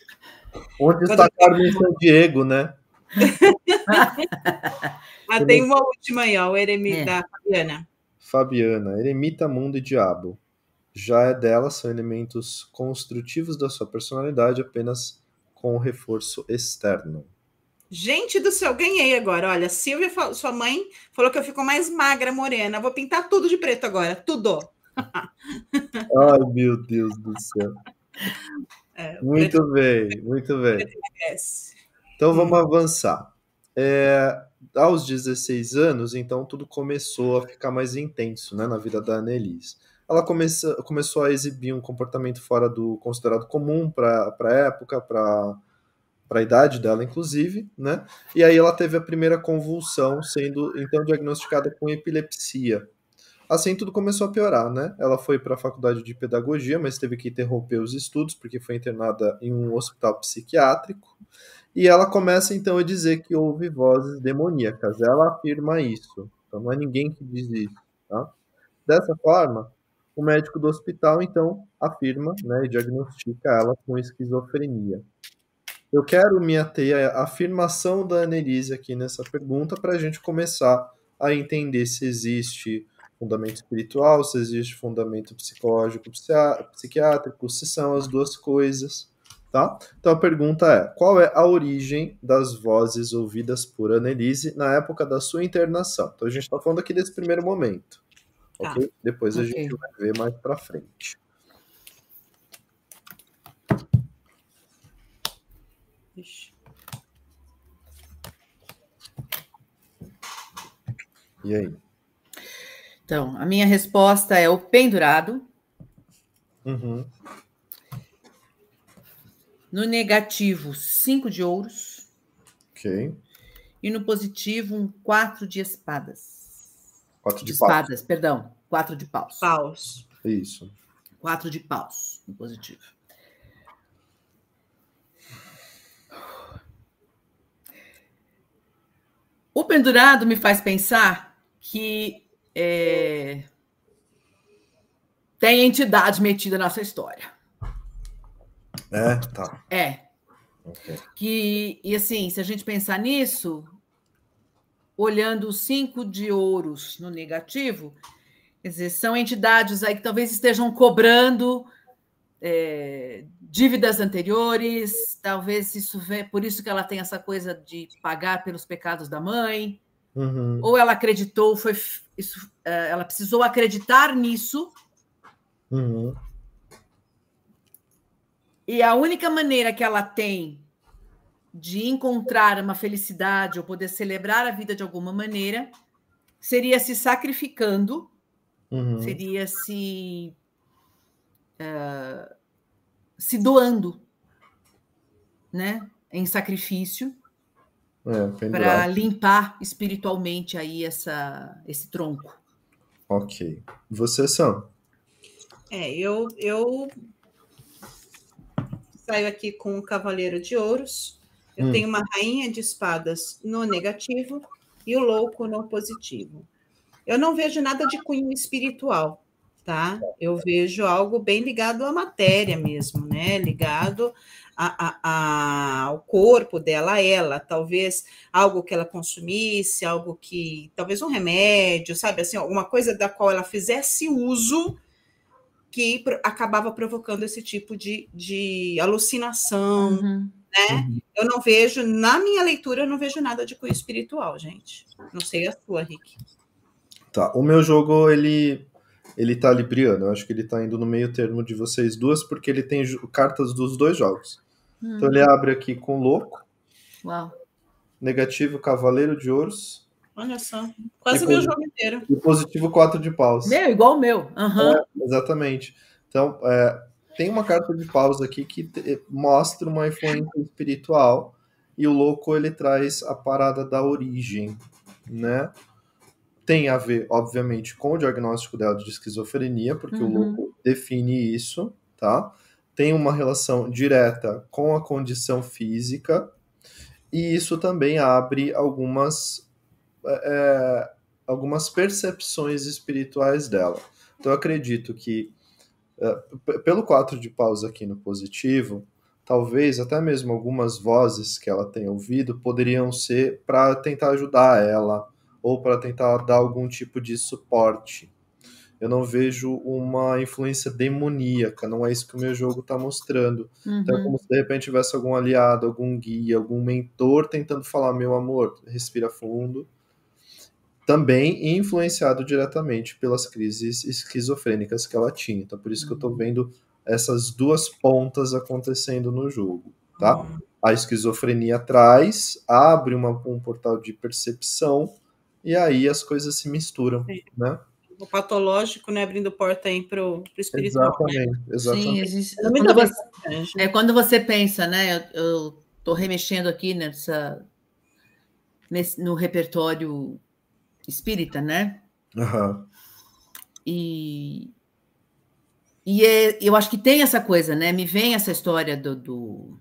onde está Carmen San Diego, né? Ah, tem uma última aí, ó, o eremita É. Fabiana. Fabiana, eremita, mundo e diabo. Já é dela, são elementos construtivos da sua personalidade, apenas com reforço externo. Gente do céu, ganhei agora. Olha, Silvia, sua mãe falou que eu fico mais magra, morena. Vou pintar tudo de preto agora, tudo. Ai, meu Deus do céu. É, Muito bem, muito bem. preto emagrece. Então vamos avançar. É, aos 16 anos, então tudo começou a ficar mais intenso né, na vida da Annelise. Ela começa, começou a exibir um comportamento fora do considerado comum para a época, para a idade dela, inclusive, né? E aí ela teve a primeira convulsão, sendo então diagnosticada com epilepsia. Assim tudo começou a piorar, né? Ela foi para a faculdade de pedagogia, mas teve que interromper os estudos porque foi internada em um hospital psiquiátrico. E ela começa então a dizer que houve vozes demoníacas. Ela afirma isso. Então não é ninguém que diz isso, tá? Dessa forma, o médico do hospital então afirma, né, e diagnostica ela com esquizofrenia. Eu quero me ater à afirmação da Annelise aqui nessa pergunta para a gente começar a entender se existe fundamento espiritual, se existe fundamento psicológico, psiquiátrico, se são as duas coisas, Tá? Então a pergunta é: qual é a origem das vozes ouvidas por Annelise na época da sua internação? Então a gente está falando aqui desse primeiro momento. Tá. Ok? Depois a okay. gente vai ver mais para frente. Ixi. E aí? Então, a minha resposta é o pendurado. Uhum. No negativo, cinco de ouros. Ok. E no positivo, um quatro de espadas. Quatro de, de espadas, paus. perdão. Quatro de paus. Paus. Isso. Quatro de paus no positivo. O pendurado me faz pensar que é, tem entidade metida nessa história. É, tá. É. Okay. Que, e assim, se a gente pensar nisso, olhando os cinco de ouros no negativo, quer dizer, são entidades aí que talvez estejam cobrando é, dívidas anteriores, talvez isso vê, por isso que ela tem essa coisa de pagar pelos pecados da mãe, uhum. ou ela acreditou, foi isso, é, ela precisou acreditar nisso. Uhum. E a única maneira que ela tem de encontrar uma felicidade ou poder celebrar a vida de alguma maneira seria se sacrificando, uhum. seria se uh, se doando, né, em sacrifício é, para limpar espiritualmente aí essa esse tronco. Ok. Você são? É, eu eu saio aqui com o Cavaleiro de Ouros. Eu hum. tenho uma Rainha de Espadas no negativo e o Louco no positivo. Eu não vejo nada de cunho espiritual, tá? Eu vejo algo bem ligado à matéria mesmo, né? Ligado a, a, a, ao corpo dela, a ela, talvez algo que ela consumisse, algo que, talvez um remédio, sabe, assim, alguma coisa da qual ela fizesse uso que acabava provocando esse tipo de, de alucinação, uhum. né? Uhum. Eu não vejo, na minha leitura, eu não vejo nada de cunho espiritual, gente. Não sei a sua, Rick. Tá, o meu jogo, ele ele tá libriano, eu acho que ele tá indo no meio termo de vocês duas, porque ele tem cartas dos dois jogos. Hum. Então ele abre aqui com louco. Uau. Negativo, cavaleiro de ouros. Olha só, quase meu jogo inteiro. E positivo 4 de paus. Meu, igual o meu. Uhum. É, exatamente. Então, é, tem uma carta de paus aqui que te, mostra uma influência espiritual e o louco ele traz a parada da origem, né? Tem a ver, obviamente, com o diagnóstico dela de esquizofrenia, porque uhum. o louco define isso, tá? Tem uma relação direta com a condição física, e isso também abre algumas é, algumas percepções espirituais dela. Então eu acredito que, é, pelo 4 de paus aqui no positivo, talvez até mesmo algumas vozes que ela tenha ouvido poderiam ser para tentar ajudar ela ou para tentar dar algum tipo de suporte. Eu não vejo uma influência demoníaca, não é isso que o meu jogo está mostrando. Uhum. Então é como se de repente tivesse algum aliado, algum guia, algum mentor tentando falar: meu amor, respira fundo, também influenciado diretamente pelas crises esquizofrênicas que ela tinha. Então, por isso que eu estou uhum. vendo essas duas pontas acontecendo no jogo, tá? Uhum. A esquizofrenia traz, abre uma, um portal de percepção e aí as coisas se misturam, Sim. né? O patológico, né, abrindo porta aí para o espiritual. Exatamente, né? exatamente. Sim, existe... quando, você, é quando você pensa, né? Eu estou remexendo aqui nessa nesse, no repertório espírita, né? Uhum. E, e é, eu acho que tem essa coisa, né? Me vem essa história do, do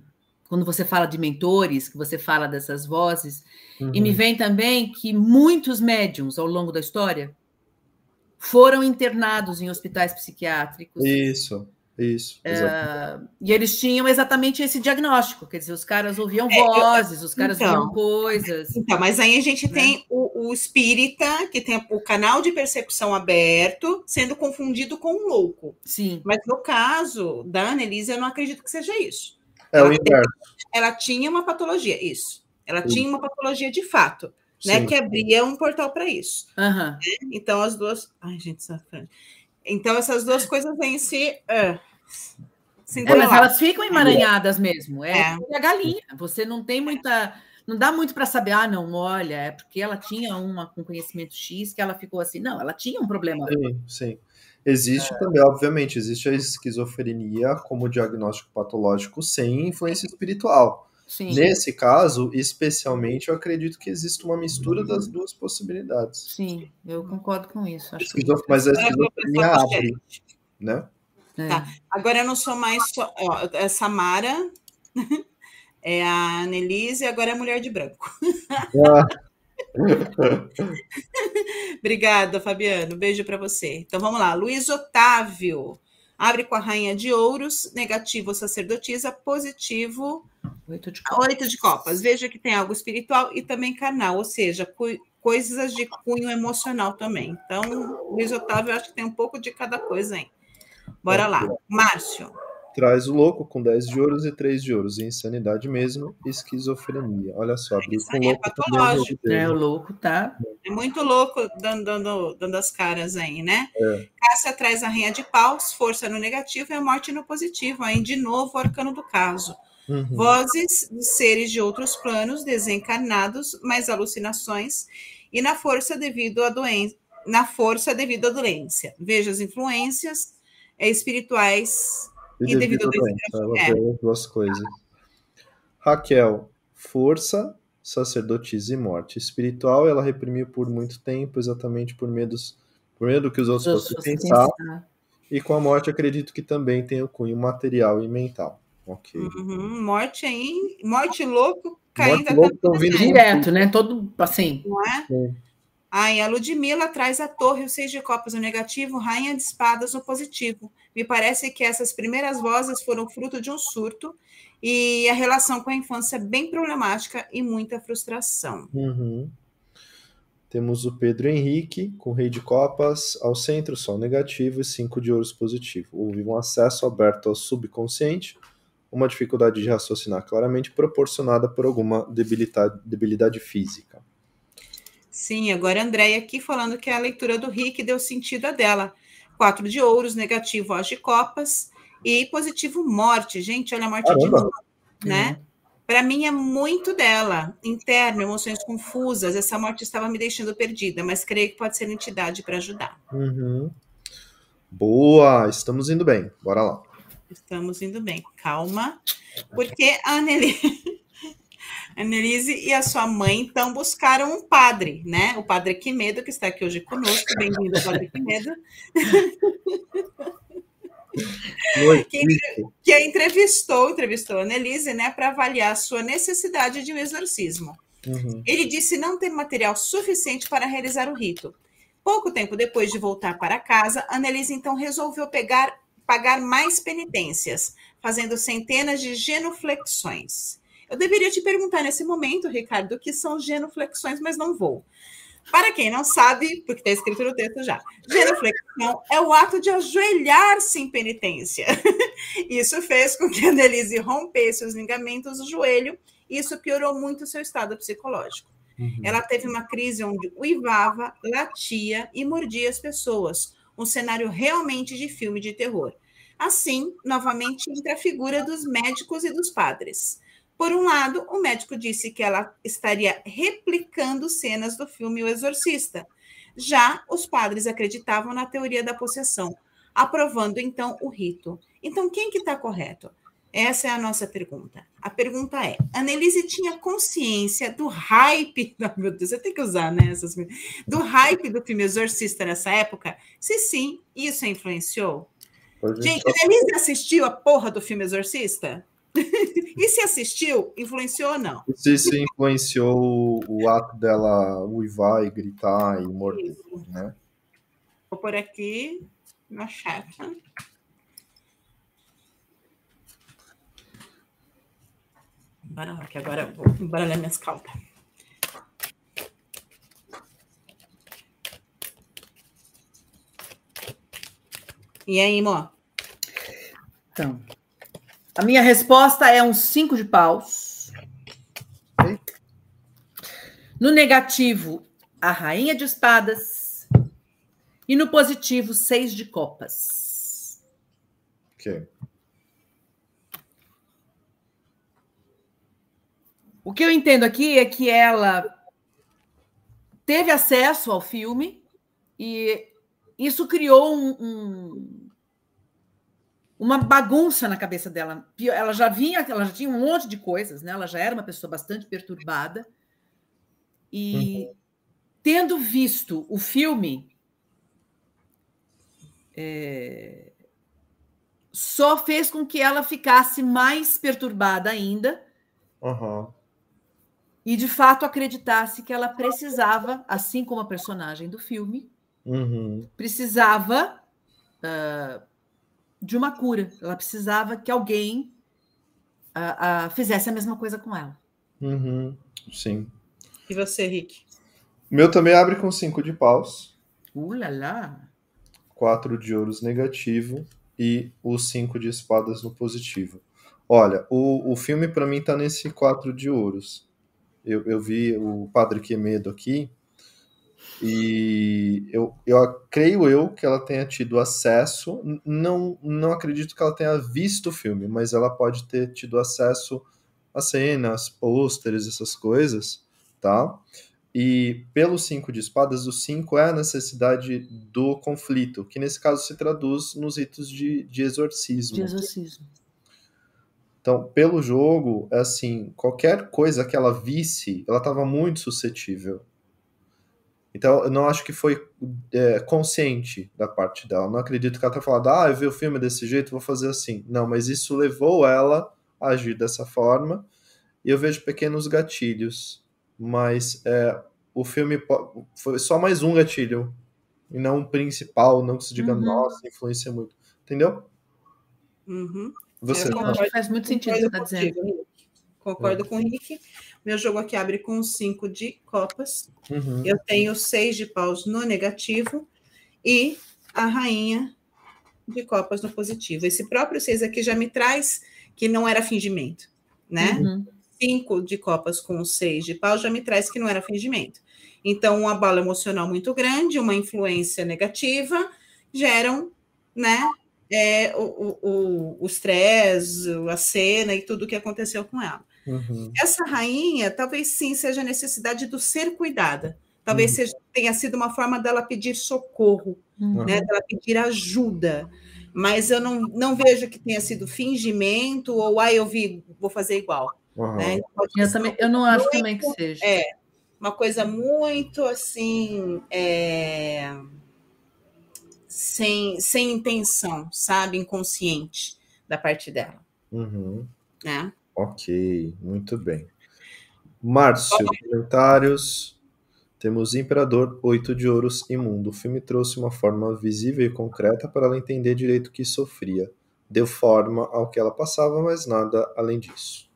quando você fala de mentores, que você fala dessas vozes, uhum. e me uhum. vem também que muitos médiums ao longo da história foram internados em hospitais psiquiátricos. Isso. Isso. É, e eles tinham exatamente esse diagnóstico, quer dizer, os caras ouviam é, vozes, eu, os caras então, viam coisas. Então, mas aí a gente né? tem o, o, espírita, que tem o canal de percepção aberto, sendo confundido com um louco. Sim. Mas no caso da Annelise, eu não acredito que seja isso. É ela o inverso. Ela tinha uma patologia, isso. Ela tinha uma patologia de fato, né? Sim. Que abria um portal para isso. Aham. Então, as duas. Ai, gente, safra. Então, essas duas coisas vêm se. Uh, se É, mas elas ficam emaranhadas mesmo. É, É. a galinha. Você não tem muita. Não dá muito para saber, ah, não, olha, é porque ela tinha uma com conhecimento X que ela ficou assim. Não, ela tinha um problema. Sim, sim. Existe também, obviamente, existe a esquizofrenia como diagnóstico patológico sem influência espiritual. Sim. Nesse caso, especialmente, eu acredito que existe uma mistura das duas possibilidades. Sim, eu concordo com isso. Acho que- Esquizo- Mas a vou esquizofrenia abre, né? é. Tá. Agora eu não sou mais só. Ó, é Samara, é a Annelise, agora é a mulher de branco. Ah, Obrigada, Fabiano. Beijo para você. Então vamos lá. Luiz Otávio. Abre com a rainha de ouros, negativo sacerdotisa, positivo Oito de oito de copas. Veja que tem algo espiritual e também carnal, ou seja, coi- coisas de cunho emocional também. Então, Luiz Otávio, eu acho que tem um pouco de cada coisa aí. Bora lá. Márcio. Traz o louco com 10 de ouros e 3 de ouros. Insanidade mesmo, esquizofrenia. Olha só, abriu com aí é louco também. patológico. É, o louco tá. É muito louco dando, dando, dando as caras aí, né? É. Cássia traz a rainha de paus, força no negativo e a morte no positivo. Aí, de novo, o arcano do caso. Uhum. Vozes de seres de outros planos, desencarnados, mas alucinações, e na força devido à doença, na força devido à doença. Veja as influências eh, espirituais E E devido devido à ao ela é. as duas coisas. Raquel, força, sacerdotisa e morte. Espiritual, ela reprimiu por muito tempo, exatamente por medos, por medo do que os outros Os fossem pensar. pensar. E com a morte, acredito que também tem o cunho material e mental. Ok. Uhum, morte aí, morte louco caindo Morte a louco vindo Direto, né? Todo assim. não é? Sim. Aí a Ludmilla traz a torre, o seis de copas no negativo, rainha de espadas no positivo. Me parece que essas primeiras vozes foram fruto de um surto e a relação com a infância é bem problemática e muita frustração. Uhum. Temos o Pedro Henrique, com rei de copas ao centro, sol negativo e cinco de ouros positivo. Houve um acesso aberto ao subconsciente, uma dificuldade de raciocinar claramente proporcionada por alguma debilidade, debilidade física. Sim, agora a Andréia aqui falando que a leitura do Rick deu sentido a dela. Quatro de ouros, negativo as de copas e positivo morte. Gente, olha a morte de Caramba. novo, né? Para mim é muito dela, interno, emoções confusas. Essa morte estava me deixando perdida, mas creio que pode ser entidade para ajudar. Uhum. Boa, estamos indo bem. Bora lá. Estamos indo bem. Calma, porque a Annelise, a Annelise e a sua mãe então buscaram um padre, né? O padre Quimedo, que está aqui hoje conosco. Bem-vindo, padre Quimedo. Que, que entrevistou, entrevistou a Annelise, né, para avaliar sua necessidade de um exorcismo. Uhum. Ele disse não ter material suficiente para realizar o rito. Pouco tempo depois de voltar para casa, Annelise então resolveu pegar, pagar mais penitências, fazendo centenas de genuflexões. Eu deveria te perguntar nesse momento, Ricardo, o que são genuflexões, mas não vou. Para quem não sabe, porque está escrito no texto já, genuflexão é o ato de ajoelhar-se em penitência. Isso fez com que a Annelise rompesse os ligamentos do joelho e isso piorou muito o seu estado psicológico. Uhum. Ela teve uma crise onde uivava, latia e mordia as pessoas. Um cenário realmente de filme de terror. Assim, novamente entra a figura dos médicos e dos padres. Por um lado, o médico disse que ela estaria replicando cenas do filme O Exorcista. Já os padres acreditavam na teoria da possessão, aprovando então o rito. Então, quem que está correto? Essa é a nossa pergunta. A pergunta é: Annelise tinha consciência do hype? Oh, meu Deus, eu tenho que usar, né? Essas... Do hype do filme Exorcista nessa época? Se sim, isso a influenciou? Gente Gente, a Annelise assistiu a porra do filme Exorcista? e se assistiu, influenciou ou não? Se isso influenciou o ato dela uivar e gritar e morder, Isso. né? Vou por aqui na chat. Bora lá, que agora eu vou embaralhar minhas calças. E aí, Mo? Então, A minha resposta é um cinco de paus. No negativo, a rainha de espadas. E no positivo, seis de copas. Ok. O que eu entendo aqui é que ela teve acesso ao filme e isso criou um, um, uma bagunça na cabeça dela. Ela já vinha, ela já tinha um monte de coisas, né? Ela já era uma pessoa bastante perturbada e uhum. tendo visto o filme é, só fez com que ela ficasse mais perturbada ainda. Uhum e de fato acreditasse que ela precisava, assim como a personagem do filme, uhum. precisava uh, de uma cura. Ela precisava que alguém uh, uh, fizesse a mesma coisa com ela. Uhum. Sim. E você, Rick? Meu também abre com cinco de paus. Uh lá, lá. Quatro de ouros negativo e os cinco de espadas no positivo. Olha, o, o filme para mim tá nesse quatro de ouros eu, eu vi o Padre Quemedo aqui, e eu, eu creio eu que ela tenha tido acesso, não, não acredito que ela tenha visto o filme, mas ela pode ter tido acesso a cenas, pôsteres, essas coisas, tá? E pelo cinco de espadas, o cinco é a necessidade do conflito, que nesse caso se traduz nos ritos de, de exorcismo. De exorcismo. Então, pelo jogo, é assim, qualquer coisa que ela visse, ela estava muito suscetível. Então, eu não acho que foi é, consciente da parte dela. Não acredito que ela tenha falado, ah, eu vi o filme desse jeito, vou fazer assim. Não, mas isso levou ela a agir dessa forma. E eu vejo pequenos gatilhos. Mas é, o filme foi só mais um gatilho. E não um principal, não que se diga, uhum. nossa, influencia muito. Entendeu? Uhum. Você eu acho que faz muito sentido você está dizendo. Concordo é. com o Rick. Meu jogo aqui abre com cinco de copas. Uhum. Eu tenho seis de paus no negativo e a rainha de copas no positivo. Esse próprio seis aqui já me traz que não era fingimento, né? Uhum. Cinco de copas com seis de paus já me traz que não era fingimento. Então, uma bala emocional muito grande, uma influência negativa, geram, né, é, o, o, o stress, a cena e tudo o que aconteceu com ela. Uhum. Essa rainha, talvez sim seja a necessidade do ser cuidada. Talvez uhum. seja, tenha sido uma forma dela pedir socorro, uhum. né, dela pedir ajuda. Mas eu não, não vejo que tenha sido fingimento ou, ah, eu vi, vou fazer igual. Né? Eu, também, eu não acho muito, também que seja. É, uma coisa muito assim. É sem, sem intenção, sabe? Inconsciente da parte dela. Uhum. Né? Ok, muito bem. Márcio, comentários. Temos Imperador, Oito de Ouros, Imundo. O filme trouxe uma forma visível e concreta para ela entender direito o que sofria. Deu forma ao que ela passava, mas nada além disso.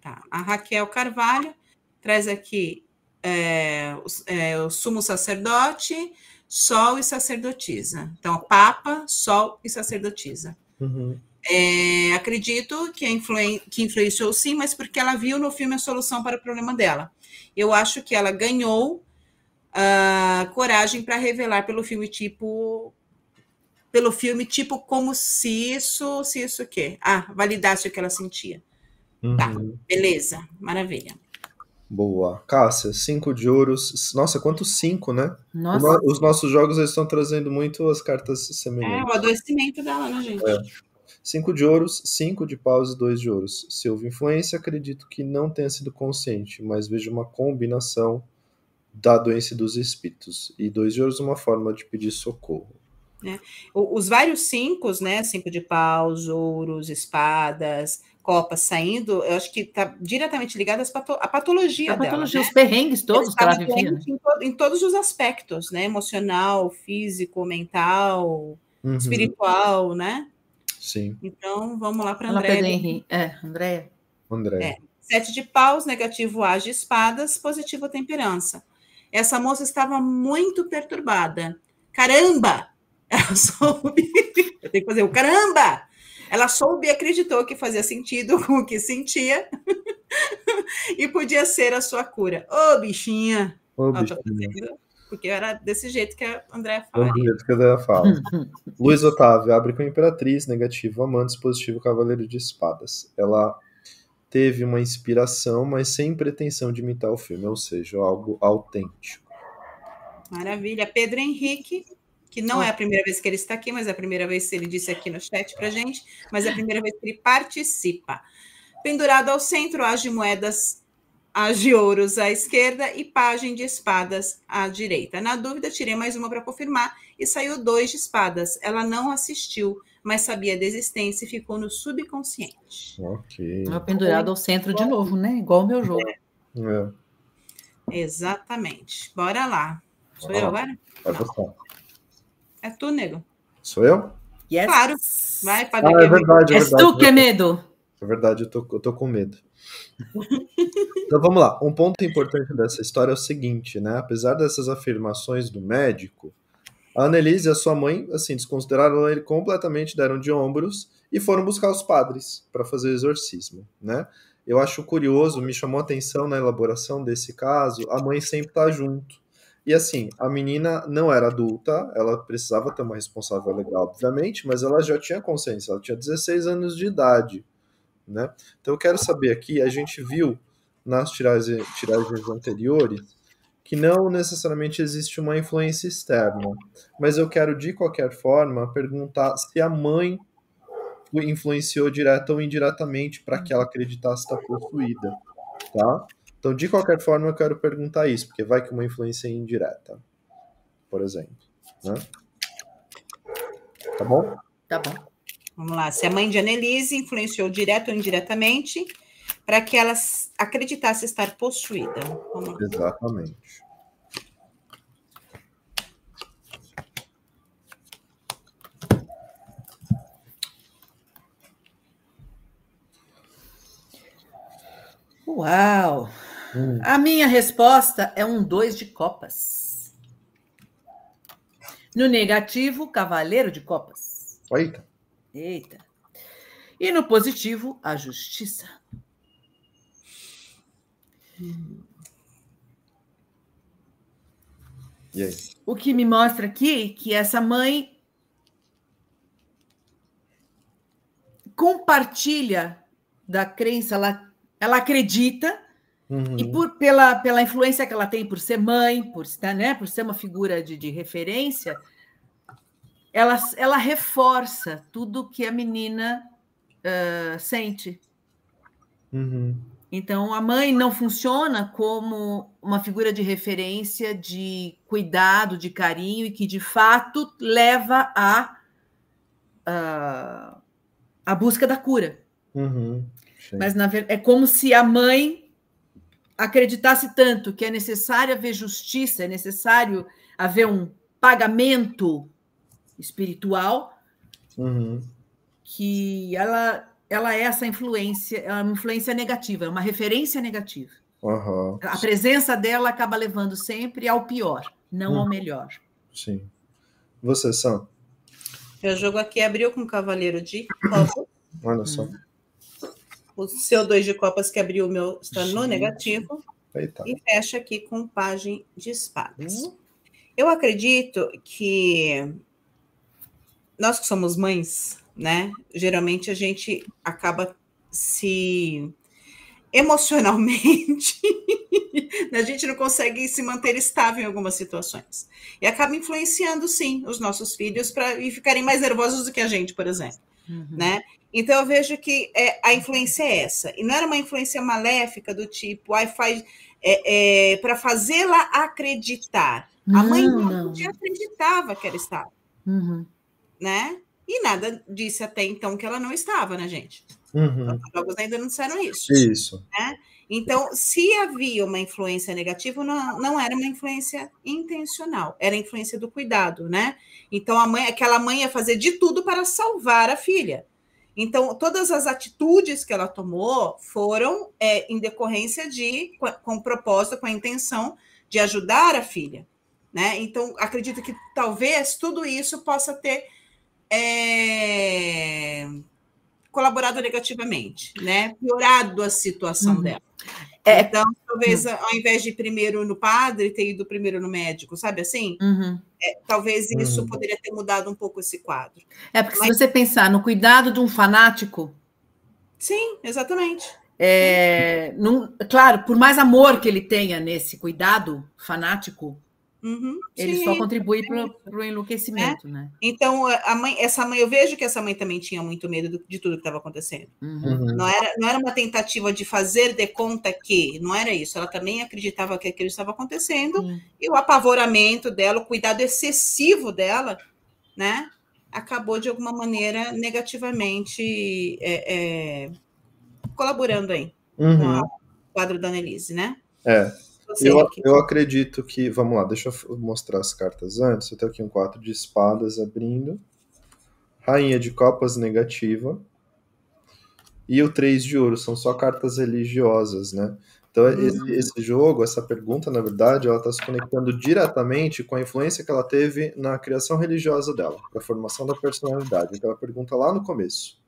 Tá. A Raquel Carvalho traz aqui é, o, é, o sumo sacerdote, Sol e sacerdotisa. Então, Papa, Sol e sacerdotisa. Uhum. É, acredito que, influen que influenciou sim, mas porque ela viu no filme a solução para o problema dela. Eu acho que ela ganhou uh, coragem para revelar pelo filme tipo pelo filme tipo como se isso se isso o quê? Ah, validasse o que ela sentia. Tá, uhum. Tá, beleza, maravilha. Boa. Cássia, cinco de ouros. Nossa, quantos cinco, né? Nossa. Os nossos jogos estão trazendo muito as cartas semelhantes. É, o adoecimento dela, né, gente? É. Cinco de ouros, cinco de paus e dois de ouros. Se houve influência, acredito que não tenha sido consciente, mas vejo uma combinação da doença dos espíritos. E dois de ouros, uma forma de pedir socorro. É. Os vários cinco, né? Cinco de paus, ouros, espadas, Copa saindo, eu acho que está diretamente ligada à patologia a dela. Patologia, né? os perrengues todos que ela vivia. Né? Em, to, em, todos os aspectos, né? Emocional, físico, mental, uhum. espiritual, né? Sim. Então, vamos lá para André. É, André. André. É. Sete de paus, negativo as de espadas, positivo temperança. Essa moça estava muito perturbada. Caramba! Ela soube. Eu tenho que fazer o caramba! Ela soube e acreditou que fazia sentido com o que sentia e podia ser a sua cura. Ô, bichinha! Ô, bichinho. fazendo, porque era desse jeito que a Andréa Do falaria. jeito que ela fala. Luiz Otávio abre com Imperatriz, negativo Amantes, positivo Cavaleiro de Espadas. Ela teve uma inspiração, mas sem pretensão de imitar o filme, ou seja, algo autêntico. Maravilha. Pedro Henrique, que não é a primeira vez que ele está aqui, mas é a primeira vez que ele disse aqui no chat para gente, mas é a primeira vez que ele participa. Pendurado ao centro, as de moedas, as de ouros à esquerda e pajem de espadas à direita. Na dúvida, tirei mais uma para confirmar e saiu dois de espadas. Ela não assistiu, mas sabia da existência e ficou no subconsciente. Ok. É pendurado ao centro de novo, né? Igual o meu jogo. É, Exatamente. Bora lá. Sou eu Ó. agora? vai. É tu, nego. Sou eu? Yes. Claro. Vai, Ah, Padre é Guilherme. verdade, é És verdade. tu que é medo. É verdade, eu tô, eu tô com medo. Então vamos lá. Um ponto importante dessa história é o seguinte, né? Apesar dessas afirmações do médico, a Annelise e a sua mãe, assim, desconsideraram ele completamente, deram de ombros e foram buscar os padres para fazer o exorcismo, né? Eu acho curioso, me chamou a atenção na elaboração desse caso, a mãe sempre tá junto. E assim, a menina não era adulta, ela precisava ter uma responsável legal, obviamente, mas ela já tinha consciência, ela tinha 16 anos de idade né? Então eu quero saber aqui, a gente viu nas tiragens, anteriores que não necessariamente existe uma influência externa, mas eu quero de qualquer forma perguntar se a mãe influenciou direta ou indiretamente para que ela acreditasse estar possuída, tá? Então de qualquer forma eu quero perguntar isso, porque vai que uma influência é indireta, por exemplo, né? Tá bom? Tá bom. Vamos lá. Se a mãe de Annelise influenciou direto ou indiretamente para que ela acreditasse estar possuída. Vamos lá. Exatamente. Uau! Hum. A minha resposta é um dois de copas. No negativo, cavaleiro de copas. Eita. Eita. E no positivo, a justiça. E aí? O que me mostra aqui que essa mãe compartilha da crença, ela, ela acredita, Uhum. e por, pela, pela influência que ela tem por ser mãe, por, né, por ser uma figura de, de referência, ela, ela reforça tudo que a menina ah, sente. Uhum. Então, a mãe não funciona como uma figura de referência, de cuidado, de carinho, e que, de fato, leva a, a, a busca da cura. Uhum. Mas, na verdade, é como se a mãe acreditasse tanto que é necessário haver justiça, é necessário haver um pagamento espiritual, Uhum. que ela, ela é essa influência, é uma influência negativa, é uma referência negativa. Aham. A presença dela acaba levando sempre ao pior, não Hum. ao melhor. Sim. Você, Sam? O jogo aqui abriu com o cavaleiro de copas. Olha só. O seu dois de copas que abriu o meu está no negativo. Eita. E fecha aqui com pajem de espadas. Eu acredito que nós que somos mães, né? Geralmente a gente acaba se emocionalmente, a gente não consegue se manter estável em algumas situações. E acaba influenciando, sim, os nossos filhos para e ficarem mais nervosos do que a gente, por exemplo Uhum. né? Então eu vejo que é, a influência é essa. E não era uma influência maléfica do tipo, ai, faz é, é, para fazê-la acreditar. a mãe Não, não, não. acreditava que ela estava, Uhum. Né? E nada disse até então que ela não estava, né, gente? Uhum. Os jogos ainda não disseram isso. Isso. Então, se havia uma influência negativa, não, não era uma influência intencional, era a influência do cuidado, né? Então, a mãe, aquela mãe ia fazer de tudo para salvar a filha. Então, todas as atitudes que ela tomou foram é, em decorrência de, com, com propósito, com a intenção de ajudar a filha, né? Então, acredito que talvez tudo isso possa ter é, colaborado negativamente, né? Piorado a situação Uhum. dela. É. Então, talvez ao invés de ir primeiro no padre, ter ido primeiro no médico, sabe assim? Uhum. Talvez isso Uhum. poderia ter mudado um pouco esse quadro. É porque Mas- se você pensar no cuidado de um fanático, Sim, exatamente. é, não- claro, por mais amor que ele tenha nesse cuidado fanático, Uhum, ele sim. só contribui para o enlouquecimento, né? Então, a mãe, essa mãe, eu vejo que essa mãe também tinha muito medo do- de tudo que estava acontecendo. Uhum. Uhum. Não era, não era uma tentativa de fazer de conta que, não era isso. Ela também acreditava que aquilo estava acontecendo Sim. e o apavoramento dela, o cuidado excessivo dela, né, acabou de alguma maneira negativamente é, é, colaborando aí Uhum. com o quadro da Annelise, né? É. Você, Eu, eu acredito que. Vamos lá, deixa eu mostrar as cartas antes. Eu tenho aqui um 4 de espadas abrindo. Rainha de copas negativa. E o 3 de ouro. São só cartas religiosas, né? Então, Uhum. esse, esse jogo, essa pergunta, na verdade, ela está se conectando diretamente com a influência que ela teve na criação religiosa dela, para a formação da personalidade. Aquela pergunta lá no começo.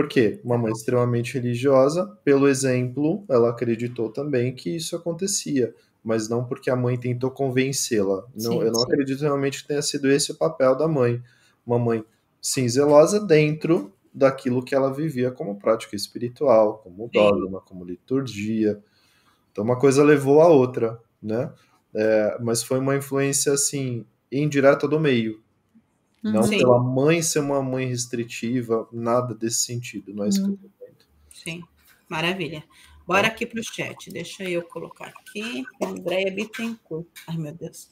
Por quê? Uma mãe extremamente religiosa, pelo exemplo, ela acreditou também que isso acontecia, mas não porque a mãe tentou convencê-la. Não, eu não sim. acredito realmente que tenha sido esse o papel da mãe. Uma mãe, sim, zelosa dentro daquilo que ela vivia como prática espiritual, como dogma, como liturgia. Então, uma coisa levou a outra, né? É, mas foi uma influência, assim, indireta do meio. Não Sim. pela mãe ser uma mãe restritiva, nada desse sentido. Não é isso que eu tô dizendo. Sim, maravilha. Bora aqui para o chat. Deixa eu colocar aqui. Andréia Bittencourt. Ai, meu Deus.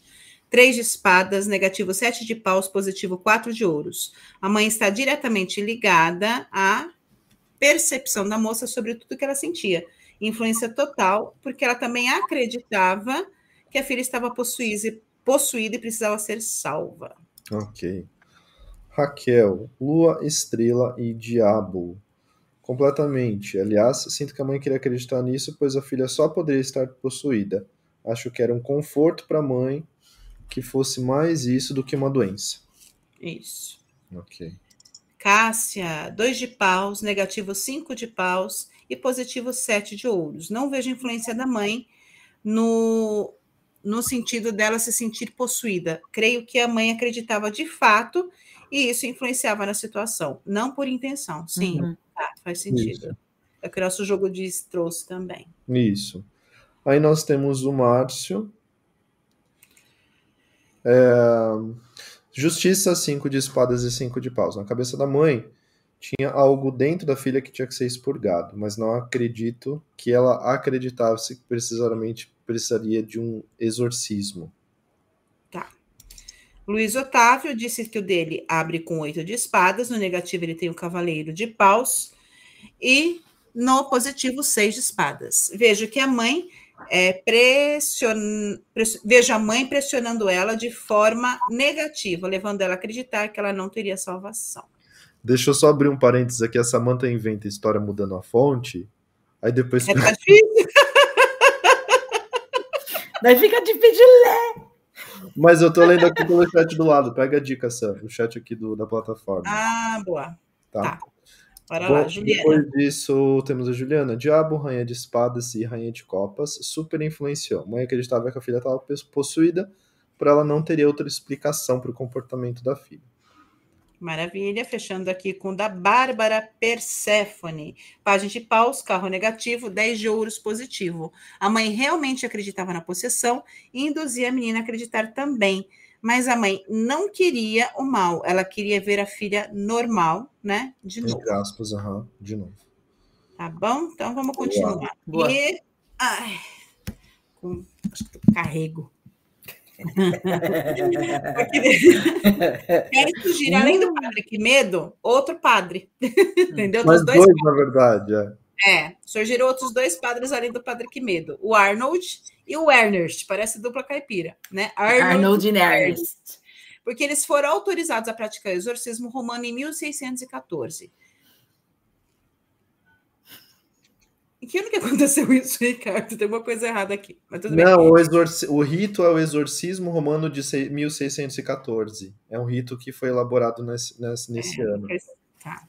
Três de espadas, negativo sete de paus, positivo quatro de ouros. A mãe está diretamente ligada à percepção da moça sobre tudo que ela sentia. Influência total, porque ela também acreditava que a filha estava possuída, possuída e precisava ser salva. Ok. Raquel, Lua, Estrela e Diabo. Completamente. Aliás, sinto que a mãe queria acreditar nisso, pois a filha só poderia estar possuída. Acho que era um conforto para a mãe que fosse mais isso do que uma doença. Isso. Ok. Cássia, dois de paus, negativo cinco de paus e positivo sete de ouros. Não vejo influência da mãe no, no sentido dela se sentir possuída. Creio que a mãe acreditava de fato e isso influenciava na situação, não por intenção. Sim, Uhum. tá, faz sentido. Isso. É o que o nosso jogo diz trouxe também. Isso. Aí nós temos o Márcio. É, Justiça, cinco de espadas e cinco de paus. Na cabeça da mãe tinha algo dentro da filha que tinha que ser expurgado, mas não acredito que ela acreditasse que precisamente precisaria de um exorcismo. Luiz Otávio disse que o dele abre com oito de espadas, no negativo ele tem o cavaleiro de paus e no positivo seis de espadas. Vejo que a mãe é, pression... press- vejo a mãe pressionando ela de forma negativa, levando ela a acreditar que ela não teria salvação. Deixa eu só abrir um parênteses aqui. A Samantha inventa história mudando a fonte. Aí depois. É tá difícil? Daí fica difícil. Mas eu tô lendo aqui pelo chat do lado. Pega a dica, Sam. O chat aqui do, da plataforma. Ah, boa. tá. tá. Bora Bom, lá, Juliana. Depois disso, temos a Juliana. Diabo, Rainha de Espadas e Rainha de Copas. Super influenciou. Mãe acreditava que a filha estava possuída, por ela não teria outra explicação para o comportamento da filha. Maravilha, fechando aqui com o da Bárbara Perséfone. Página de paus, carro negativo, 10 de ouros positivo. A mãe realmente acreditava na possessão e induzia a menina a acreditar também. Mas a mãe não queria o mal, ela queria ver a filha normal, né? De novo. Entre aspas, aham, de novo. Tá bom? Então vamos continuar. Boa. E. Ai, com, acho que carrego. Quero surgir, além do padre que medo, outro padre. Entendeu? Mas Dos dois, dois na verdade, é. É, surgiram outros dois padres além do padre que medo, o Arnold e o Ernest, parece dupla caipira, né? Arnold e Ernest. Porque eles foram autorizados a praticar o exorcismo romano em 1614. Em que ano que aconteceu isso, Ricardo? Tem uma coisa errada aqui, mas tudo bem. Não, o, exorci- o rito é o exorcismo romano de sei- 1614. É um rito que foi elaborado nesse, nesse, nesse ano. Tá.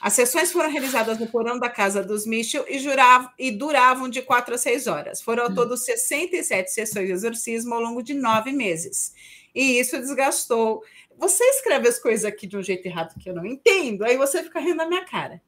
As sessões foram realizadas no porão da casa dos Mitchell e, juravam, e duravam de quatro a seis horas. Foram ao todo 67 sessões de exorcismo ao longo de nove meses. E isso desgastou. Você escreve as coisas aqui de um jeito errado que eu não entendo, aí você fica rindo na minha cara.